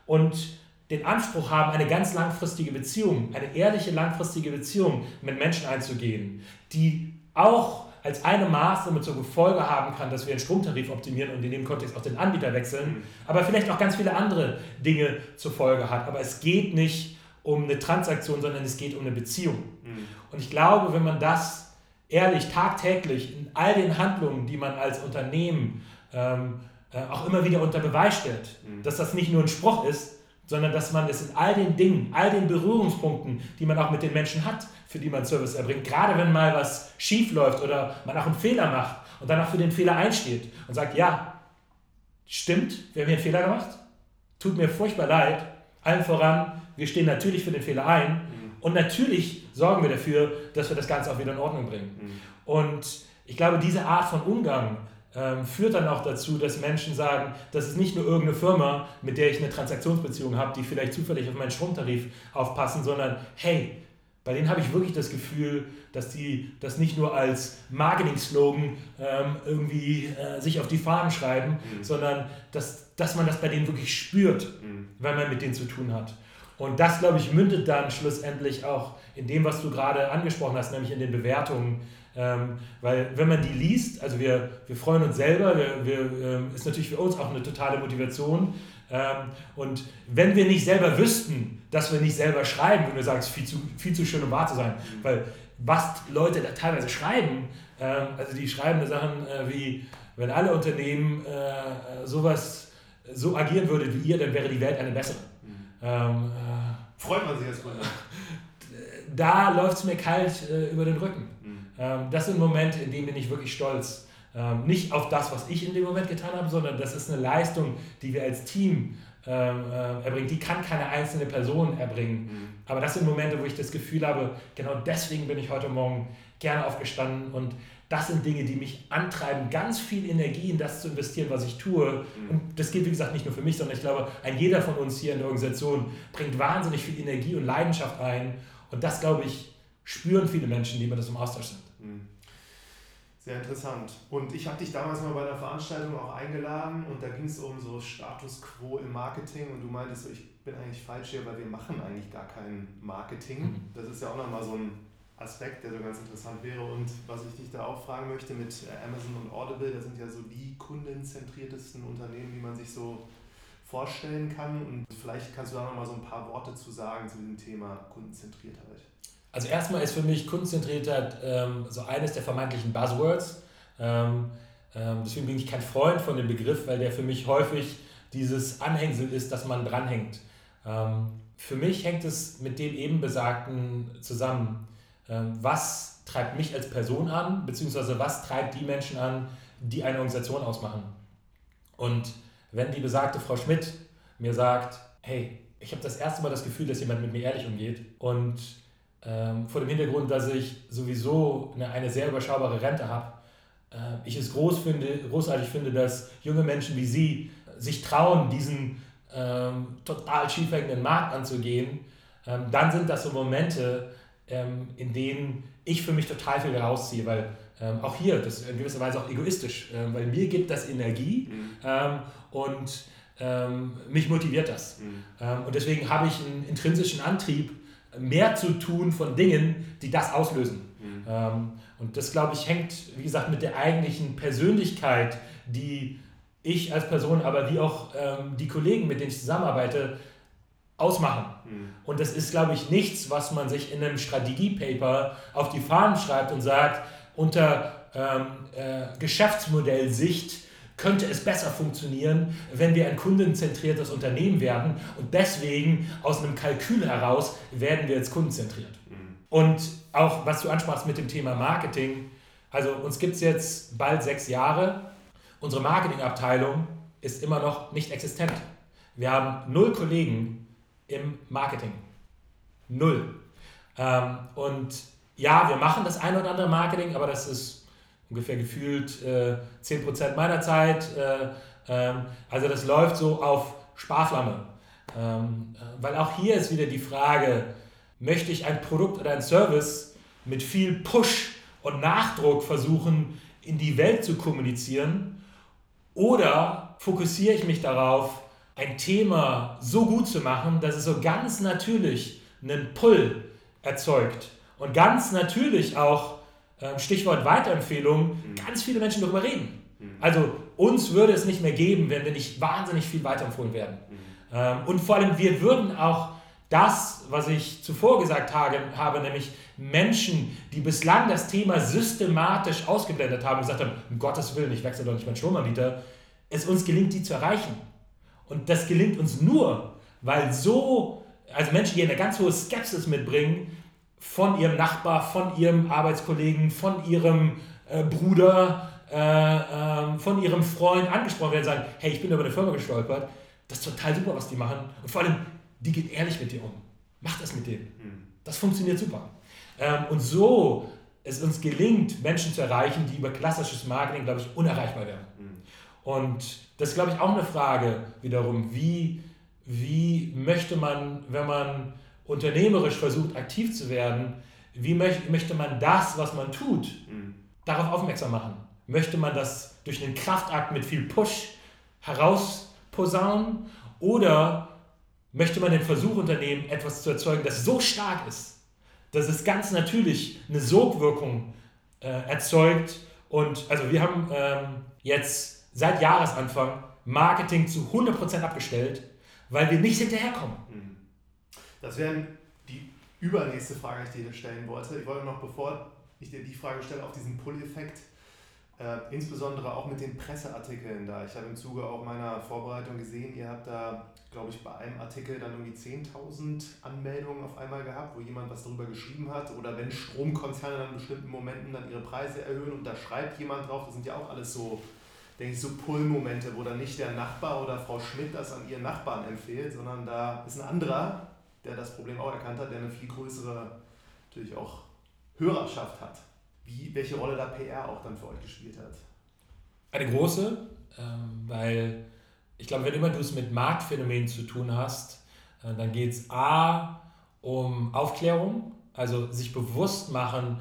und den Anspruch haben, eine ganz langfristige Beziehung, eine ehrliche langfristige Beziehung mit Menschen einzugehen, die auch als eine Maßnahme zur Folge haben kann, dass wir den Stromtarif optimieren und in dem Kontext auch den Anbieter wechseln, mhm. aber vielleicht auch ganz viele andere Dinge zur Folge hat. Aber es geht nicht um eine Transaktion, sondern es geht um eine Beziehung. Mhm. Und ich glaube, wenn man das ehrlich tagtäglich in all den Handlungen, die man als Unternehmen ähm, äh, auch immer wieder unter Beweis stellt, mhm. dass das nicht nur ein Spruch ist, sondern dass man es in all den Dingen, all den Berührungspunkten, die man auch mit den Menschen hat, für die man Service erbringt, gerade wenn mal was schief läuft oder man auch einen Fehler macht und dann auch für den Fehler einsteht und sagt, ja, stimmt, wir haben hier einen Fehler gemacht, tut mir furchtbar leid, allen voran, wir stehen natürlich für den Fehler ein mhm. und natürlich sorgen wir dafür, dass wir das Ganze auch wieder in Ordnung bringen. Mhm. Und ich glaube, diese Art von Umgang ähm, führt dann auch dazu, dass Menschen sagen, das ist nicht nur irgendeine Firma, mit der ich eine Transaktionsbeziehung habe, die vielleicht zufällig auf meinen Stromtarif aufpassen, sondern hey, bei denen habe ich wirklich das Gefühl, dass die das nicht nur als Marketing-Slogan ähm, irgendwie äh, sich auf die Fahnen schreiben, mhm. sondern dass, dass man das bei denen wirklich spürt, mhm. wenn man mit denen zu tun hat. Und das, glaube ich, mündet dann schlussendlich auch in dem, was du gerade angesprochen hast, nämlich in den Bewertungen ähm, weil wenn man die liest, also wir, wir freuen uns selber, wir, wir, ähm, ist natürlich für uns auch eine totale Motivation. Ähm, und wenn wir nicht selber wüssten, dass wir nicht selber schreiben, würden wir sagen, es ist viel zu, viel zu schön, um wahr zu sein. Mhm. Weil was Leute da teilweise schreiben, ähm, also die schreiben Sachen äh, wie, wenn alle Unternehmen äh, sowas so agieren würde wie ihr, dann wäre die Welt eine bessere. Mhm. Ähm, äh, Freut man sich Kunde? Da läuft es mir kalt über den Rücken. Ähm, das sind Momente, in denen bin ich wirklich stolz. Ähm, nicht auf das, was ich in dem Moment getan habe, sondern das ist eine Leistung, die wir als Team ähm, äh, erbringen. Die kann keine einzelne Person erbringen. Mhm. Aber das sind Momente, wo ich das Gefühl habe, genau deswegen bin ich heute Morgen gerne aufgestanden und das sind Dinge, die mich antreiben, ganz viel Energie in das zu investieren, was ich tue. Mhm. Und das gilt, wie gesagt, nicht nur für mich, sondern ich glaube, ein jeder von uns hier in der Organisation bringt wahnsinnig viel Energie und Leidenschaft ein. Und das, glaube ich, spüren viele Menschen, die mit das im Austausch sind. Hm. Sehr interessant. Und ich habe dich damals mal bei einer Veranstaltung auch eingeladen und da ging es um so Status quo im Marketing und du meintest so, ich bin eigentlich falsch hier, weil wir machen eigentlich gar kein Marketing. Mhm. Das ist ja auch nochmal so ein Aspekt, der so ganz interessant wäre. Und was ich dich da auch fragen möchte mit äh, Amazon und Audible, das sind ja so die kundenzentriertesten Unternehmen, die man sich so vorstellen kann. Und vielleicht kannst du da nochmal so ein paar Worte zu sagen zu dem Thema Kundenzentriertheit. Also erstmal ist für mich Kundenzentriertheit ähm, so eines der vermeintlichen Buzzwords. Ähm, ähm, deswegen bin ich kein Freund von dem Begriff, weil der für mich häufig dieses Anhängsel ist, dass man dranhängt. Ähm, für mich hängt es mit dem eben Besagten zusammen. Ähm, was treibt mich als Person an, beziehungsweise was treibt die Menschen an, die eine Organisation ausmachen? Und wenn die besagte Frau Schmidt mir sagt, hey, ich habe das erste Mal das Gefühl, dass jemand mit mir ehrlich umgeht und ähm, vor dem Hintergrund, dass ich sowieso eine, eine sehr überschaubare Rente habe, äh, ich es groß finde, großartig finde, dass junge Menschen wie Sie sich trauen, diesen ähm, total schiefhängenden Markt anzugehen, ähm, dann sind das so Momente, ähm, in denen ich für mich total viel rausziehe, weil ähm, auch hier, das ist in gewisser Weise auch egoistisch, ähm, weil mir gibt das Energie mhm. Ähm, und mich motiviert das. Mhm. und deswegen habe ich einen intrinsischen Antrieb, mehr zu tun von Dingen, die das auslösen. Mhm. und das, glaube ich, hängt, wie gesagt, mit der eigentlichen Persönlichkeit, die ich als Person, aber wie auch ähm, die Kollegen, mit denen ich zusammenarbeite, ausmachen. Mhm. Und das ist, glaube ich, nichts, was man sich in einem Strategiepaper auf die Fahnen schreibt und sagt, unter ähm, äh, Geschäftsmodellsicht könnte es besser funktionieren, wenn wir ein kundenzentriertes Unternehmen werden. Und deswegen aus einem Kalkül heraus werden wir jetzt kundenzentriert. Mhm. Und auch was du ansprachst mit dem Thema Marketing, also uns gibt es jetzt bald sechs Jahre Unsere Marketingabteilung ist immer noch nicht existent. Wir haben null Kollegen im Marketing. Null. Ähm, und ja, wir machen das ein oder andere Marketing, aber das ist ungefähr gefühlt äh, 10% meiner Zeit. Äh, ähm, also das läuft so auf Sparflamme. Ähm, äh, weil auch hier ist wieder die Frage, möchte ich ein Produkt oder ein Service mit viel Push und Nachdruck versuchen, in die Welt zu kommunizieren oder fokussiere ich mich darauf, ein Thema so gut zu machen, dass es so ganz natürlich einen Pull erzeugt und ganz natürlich auch, Stichwort Weiterempfehlung, mhm. ganz viele Menschen darüber reden. Mhm. Also uns würde es nicht mehr geben, wenn wir nicht wahnsinnig viel weiterempfohlen werden. Mhm. Ähm, und vor allem, wir würden auch das, was ich zuvor gesagt habe, nämlich Menschen, die bislang das Thema systematisch ausgeblendet haben und gesagt haben, um Gottes Willen, ich wechsle doch nicht meinen Stromanbieter, es uns gelingt, die zu erreichen. Und das gelingt uns nur, weil so, also Menschen, die eine ganz hohe Skepsis mitbringen, von ihrem Nachbar, von ihrem Arbeitskollegen, von ihrem äh, Bruder, äh, äh, von ihrem Freund angesprochen werden, sagen, hey, ich bin über eine Firma gestolpert, das ist total super, was die machen. Und vor allem, die geht ehrlich mit dir um. Mach das mit denen. Hm. Das funktioniert super. Ähm, und so es uns gelingt, Menschen zu erreichen, die über klassisches Marketing, glaube ich, unerreichbar wären. Hm. Und das ist, glaube ich, auch eine Frage wiederum, wie, wie möchte man, wenn man unternehmerisch versucht, aktiv zu werden, wie möchte, man das, was man tut, hm. darauf aufmerksam machen? Möchte man das durch einen Kraftakt mit viel Push herausposaunen oder möchte man den Versuch unternehmen, etwas zu erzeugen, das so stark ist, dass es ganz natürlich eine Sogwirkung äh, erzeugt. Und also wir haben ähm, jetzt seit Jahresanfang Marketing zu 100% abgestellt, weil wir nicht hinterherkommen. Mhm. Das wäre die übernächste Frage, die ich dir stellen wollte. Ich wollte noch, bevor ich dir die Frage stelle, auf diesen Pull-Effekt äh, insbesondere auch mit den Presseartikeln da. Ich habe im Zuge auch meiner Vorbereitung gesehen, ihr habt da, glaube ich, bei einem Artikel dann irgendwie 10.000 Anmeldungen auf einmal gehabt, wo jemand was darüber geschrieben hat. Oder wenn Stromkonzerne dann in bestimmten Momenten dann ihre Preise erhöhen und da schreibt jemand drauf, das sind ja auch alles so, denke ich, so Pull-Momente, wo dann nicht der Nachbar oder Frau Schmidt das an ihren Nachbarn empfiehlt, sondern da ist ein anderer, der das Problem auch erkannt hat, der eine viel größere, natürlich auch Hörerschaft hat wie, welche Rolle da PR auch dann für euch gespielt hat. Eine große, ähm, weil ich glaube, wenn immer du es mit Marktphänomenen zu tun hast, äh, dann geht es A um Aufklärung, also sich bewusst machen,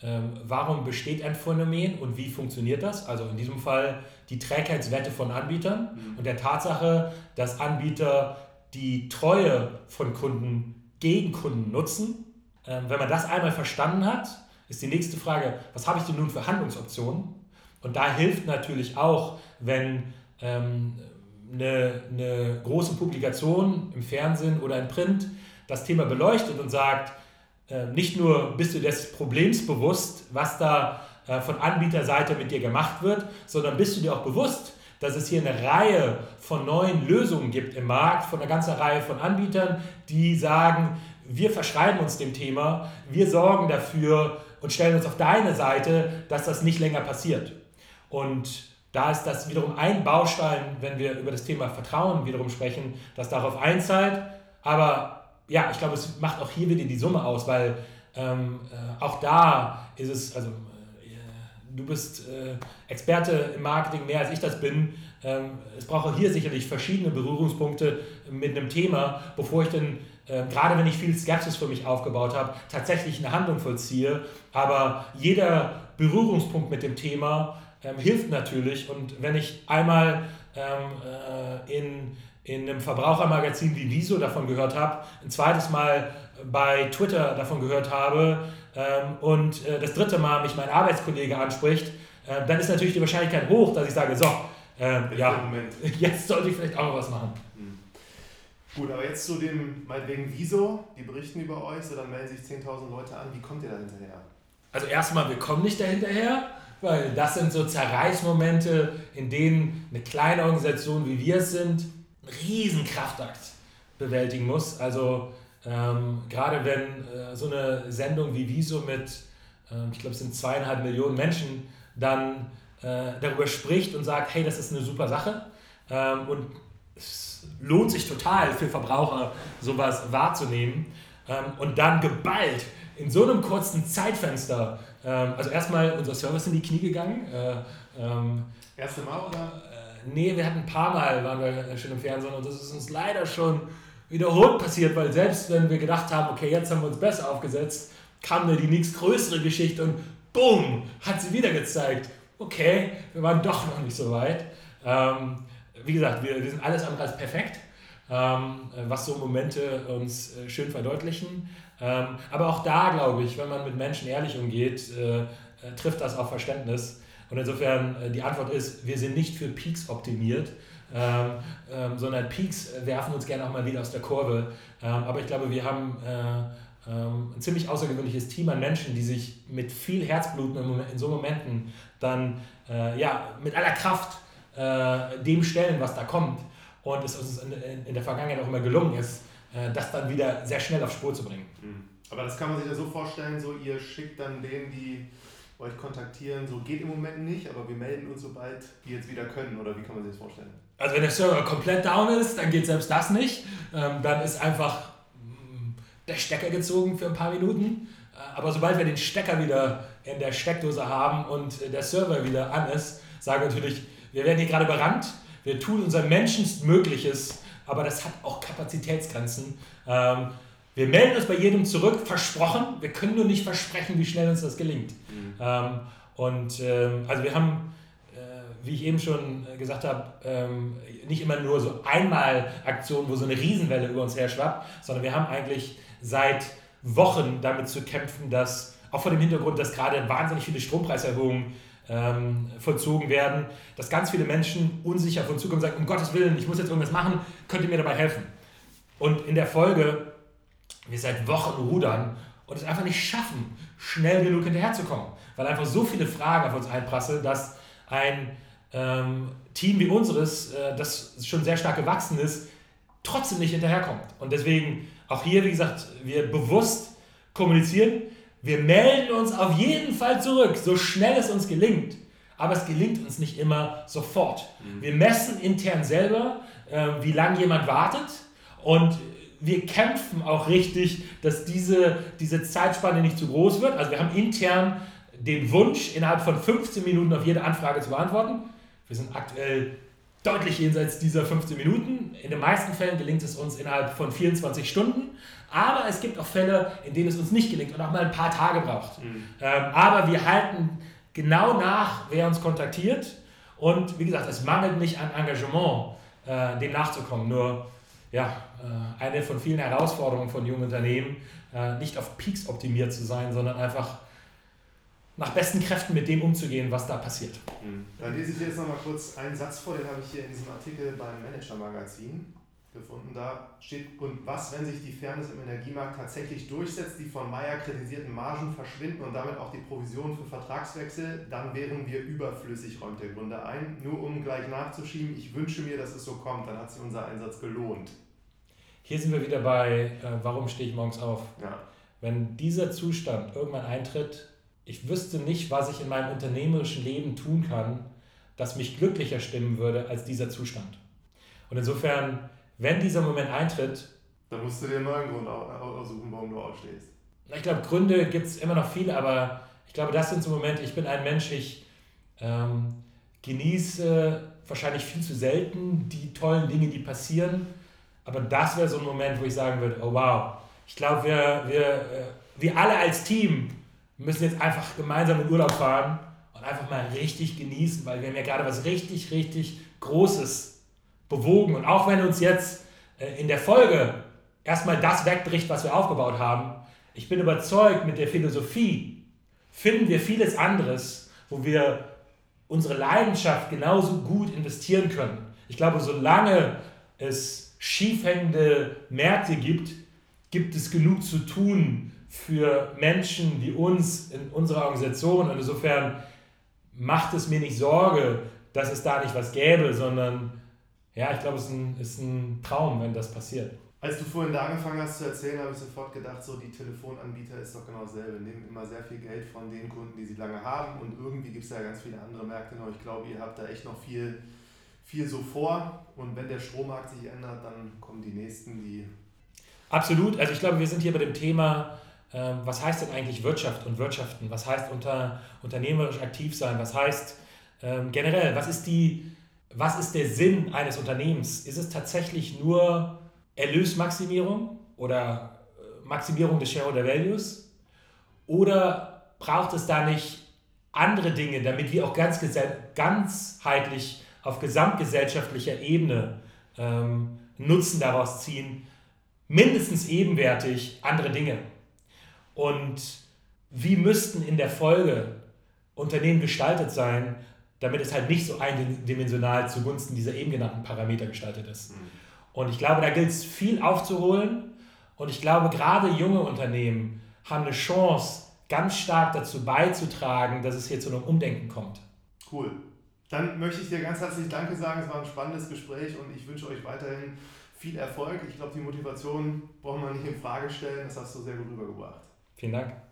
ähm, warum besteht ein Phänomen und wie funktioniert das? Also in diesem Fall die Trägheitswerte von Anbietern mhm. und der Tatsache, dass Anbieter die Treue von Kunden gegen Kunden nutzen. Ähm, wenn man das einmal verstanden hat, ist die nächste Frage, was habe ich denn nun für Handlungsoptionen? Und da hilft natürlich auch, wenn ähm, eine, eine große Publikation im Fernsehen oder im Print das Thema beleuchtet und sagt, äh, nicht nur bist du des Problems bewusst, was da äh, von Anbieterseite mit dir gemacht wird, sondern bist du dir auch bewusst, dass es hier eine Reihe von neuen Lösungen gibt im Markt, von einer ganzen Reihe von Anbietern, die sagen, wir verschreiben uns dem Thema, wir sorgen dafür, und stellen uns auf deine Seite, dass das nicht länger passiert. Und da ist das wiederum ein Baustein, wenn wir über das Thema Vertrauen wiederum sprechen, das darauf einzahlt. Aber ja, ich glaube, es macht auch hier wieder die Summe aus, weil ähm, äh, auch da ist es, also du bist äh, Experte im Marketing mehr als ich das bin. Ähm, es braucht auch hier sicherlich verschiedene Berührungspunkte mit einem Thema, bevor ich dann, äh, gerade wenn ich viel Skepsis für mich aufgebaut habe, tatsächlich eine Handlung vollziehe. Aber jeder Berührungspunkt mit dem Thema ähm, hilft natürlich. Und wenn ich einmal ähm, äh, in, in einem Verbrauchermagazin wie Viso davon gehört habe, ein zweites Mal bei Twitter davon gehört habe und äh, das dritte Mal mich mein Arbeitskollege anspricht, äh, dann ist natürlich die Wahrscheinlichkeit hoch, dass ich sage, so, ähm, ja, jetzt sollte ich vielleicht auch noch was machen. Hm. Gut, aber jetzt zu dem, meinetwegen Wieso, die berichten über euch, so dann melden sich 10.000 Leute an. Wie kommt ihr da hinterher? Also erstmal, wir kommen nicht dahinterher, weil das sind so Zerreißmomente, in denen eine kleine Organisation wie wir es sind, einen riesen Kraftakt bewältigen muss. Also ähm, gerade wenn äh, so eine Sendung wie Wieso mit, äh, ich glaube es sind zweieinhalb Millionen Menschen, dann äh, darüber spricht und sagt, hey, das ist eine super Sache ähm, und es lohnt sich total für Verbraucher, sowas wahrzunehmen ähm, und dann geballt in so einem kurzen Zeitfenster, ähm, also erstmal unser Service in die Knie gegangen. Äh, ähm, Erste Mal oder? Äh, nee, wir hatten ein paar Mal, waren wir schon im Fernsehen und das ist uns leider schon wiederholt passiert, weil selbst wenn wir gedacht haben, okay, jetzt haben wir uns besser aufgesetzt, kam da die nächstgrößere Geschichte und bumm, hat sie wieder gezeigt. Okay, wir waren doch noch nicht so weit. Ähm, wie gesagt, wir, wir sind alles andere als perfekt, ähm, was so Momente uns äh, schön verdeutlichen. Ähm, aber auch da glaube ich, wenn man mit Menschen ehrlich umgeht, äh, äh, trifft das auf Verständnis. Und insofern äh, die Antwort ist, wir sind nicht für Peaks optimiert, ähm, ähm, sondern Peaks werfen uns gerne auch mal wieder aus der Kurve. Ähm, aber ich glaube, wir haben äh, ähm, ein ziemlich außergewöhnliches Team an Menschen, die sich mit viel Herzblut in, so Momenten dann äh, ja, mit aller Kraft äh, dem stellen, was da kommt. Und es uns in, in der Vergangenheit auch immer gelungen ist, äh, das dann wieder sehr schnell auf Spur zu bringen. Mhm. Aber das kann man sich ja so vorstellen, so ihr schickt dann denen, die euch kontaktieren, so geht im Moment nicht, aber wir melden uns, sobald die jetzt wieder können, oder wie kann man sich das vorstellen? Also wenn der Server komplett down ist, dann geht selbst das nicht. Ähm, dann ist einfach mm, der Stecker gezogen für ein paar Minuten. Äh, aber sobald wir den Stecker wieder in der Steckdose haben und der Server wieder an ist, sagen wir natürlich, wir werden hier gerade berannt, wir tun unser Menschenstmögliches, aber das hat auch Kapazitätsgrenzen. Ähm, wir melden uns bei jedem zurück, versprochen. Wir können nur nicht versprechen, wie schnell uns das gelingt. Mhm. Ähm, und ähm, also wir haben, äh, wie ich eben schon gesagt habe, ähm, nicht immer nur so einmal Aktionen, wo so eine Riesenwelle über uns her schwappt, sondern wir haben eigentlich seit Wochen damit zu kämpfen, dass auch vor dem Hintergrund, dass gerade wahnsinnig viele Strompreiserhöhungen ähm, vollzogen werden, dass ganz viele Menschen unsicher von Zukunft sagen, um Gottes Willen, ich muss jetzt irgendwas machen, könnt ihr mir dabei helfen? Und in der Folge, wir seit Wochen rudern und es einfach nicht schaffen, schnell genug hinterherzukommen, weil einfach so viele Fragen auf uns einprasseln, dass ein ähm, Team wie unseres, äh, das schon sehr stark gewachsen ist, trotzdem nicht hinterherkommt. Und deswegen auch hier, wie gesagt, wir bewusst kommunizieren, wir melden uns auf jeden Fall zurück, so schnell es uns gelingt. Aber es gelingt uns nicht immer sofort. Mhm. Wir messen intern selber, äh, wie lange jemand wartet. Und wir kämpfen auch richtig, dass diese, diese Zeitspanne nicht zu groß wird. Also wir haben intern den Wunsch, innerhalb von 15 Minuten auf jede Anfrage zu beantworten. Wir sind aktuell deutlich jenseits dieser 15 Minuten. In den meisten Fällen gelingt es uns innerhalb von 24 Stunden. Aber es gibt auch Fälle, in denen es uns nicht gelingt und auch mal ein paar Tage braucht. Mhm. Ähm, aber wir halten genau nach, wer uns kontaktiert. Und wie gesagt, es mangelt nicht an Engagement, äh, dem nachzukommen. Nur ja, äh, eine von vielen Herausforderungen von jungen Unternehmen, äh, nicht auf Peaks optimiert zu sein, sondern einfach nach besten Kräften mit dem umzugehen, was da passiert. Mhm. Dann lese ich jetzt noch mal kurz einen Satz vor, den habe ich hier in diesem Artikel beim Manager-Magazin gefunden. Da steht, und was, wenn sich die Fairness im Energiemarkt tatsächlich durchsetzt, die von Meyer kritisierten Margen verschwinden und damit auch die Provisionen für Vertragswechsel, dann wären wir überflüssig, räumt der Gründer ein. Nur um gleich nachzuschieben, ich wünsche mir, dass es so kommt, dann hat sich unser Einsatz gelohnt. Hier sind wir wieder bei, äh, warum stehe ich morgens auf? Ja. Wenn dieser Zustand irgendwann eintritt, ich wüsste nicht, was ich in meinem unternehmerischen Leben tun kann, das mich glücklicher stimmen würde als dieser Zustand. Und insofern wenn dieser Moment eintritt, dann musst du dir einen neuen Grund aussuchen, warum du aufstehst. Ich glaube, Gründe gibt es immer noch viele, aber ich glaube, das sind so Momente, ich bin ein Mensch, ich ähm, genieße wahrscheinlich viel zu selten die tollen Dinge, die passieren. Aber das wäre so ein Moment, wo ich sagen würde, oh wow, ich glaube, wir, wir, äh, wir alle als Team müssen jetzt einfach gemeinsam in Urlaub fahren und einfach mal richtig genießen, weil wir haben ja gerade was richtig, richtig Großes bewogen. Und auch wenn uns jetzt äh, in der Folge erstmal das wegbricht, was wir aufgebaut haben, ich bin überzeugt, mit der Philosophie finden wir vieles anderes, wo wir unsere Leidenschaft genauso gut investieren können. Ich glaube, solange es schiefhängende Märkte gibt, gibt es genug zu tun für Menschen wie uns in unserer Organisation. Und insofern macht es mir nicht Sorge, dass es da nicht was gäbe, sondern ja, ich glaube, es ist ein, ist ein Traum, wenn das passiert. Als du vorhin da angefangen hast zu erzählen, habe ich sofort gedacht, so die Telefonanbieter ist doch genau dasselbe. Nehmen immer sehr viel Geld von den Kunden, die sie lange haben und irgendwie gibt es ja ganz viele andere Märkte noch. Ich glaube, ihr habt da echt noch viel, viel so vor und wenn der Strommarkt sich ändert, dann kommen die nächsten, die. Absolut. Also ich glaube, wir sind hier bei dem Thema, was heißt denn eigentlich Wirtschaft und Wirtschaften? Was heißt unter, unternehmerisch aktiv sein? Was heißt ähm, generell, was ist die, was ist der Sinn eines Unternehmens? Ist es tatsächlich nur Erlösmaximierung oder äh, Maximierung des Shareholder Values? Oder braucht es da nicht andere Dinge, damit wir auch ganz ganzheitlich auf gesamtgesellschaftlicher Ebene ähm, Nutzen daraus ziehen, mindestens ebenwertig andere Dinge? Und wie müssten in der Folge Unternehmen gestaltet sein, damit es halt nicht so eindimensional zugunsten dieser eben genannten Parameter gestaltet ist? Mhm. Und ich glaube, da gilt es viel aufzuholen. Und ich glaube, gerade junge Unternehmen haben eine Chance, ganz stark dazu beizutragen, dass es hier zu einem Umdenken kommt. Cool. Dann möchte ich dir ganz herzlich Danke sagen. Es war ein spannendes Gespräch und ich wünsche euch weiterhin viel Erfolg. Ich glaube, die Motivation brauchen wir nicht in Frage stellen. Das hast du sehr gut rübergebracht. Vielen Dank.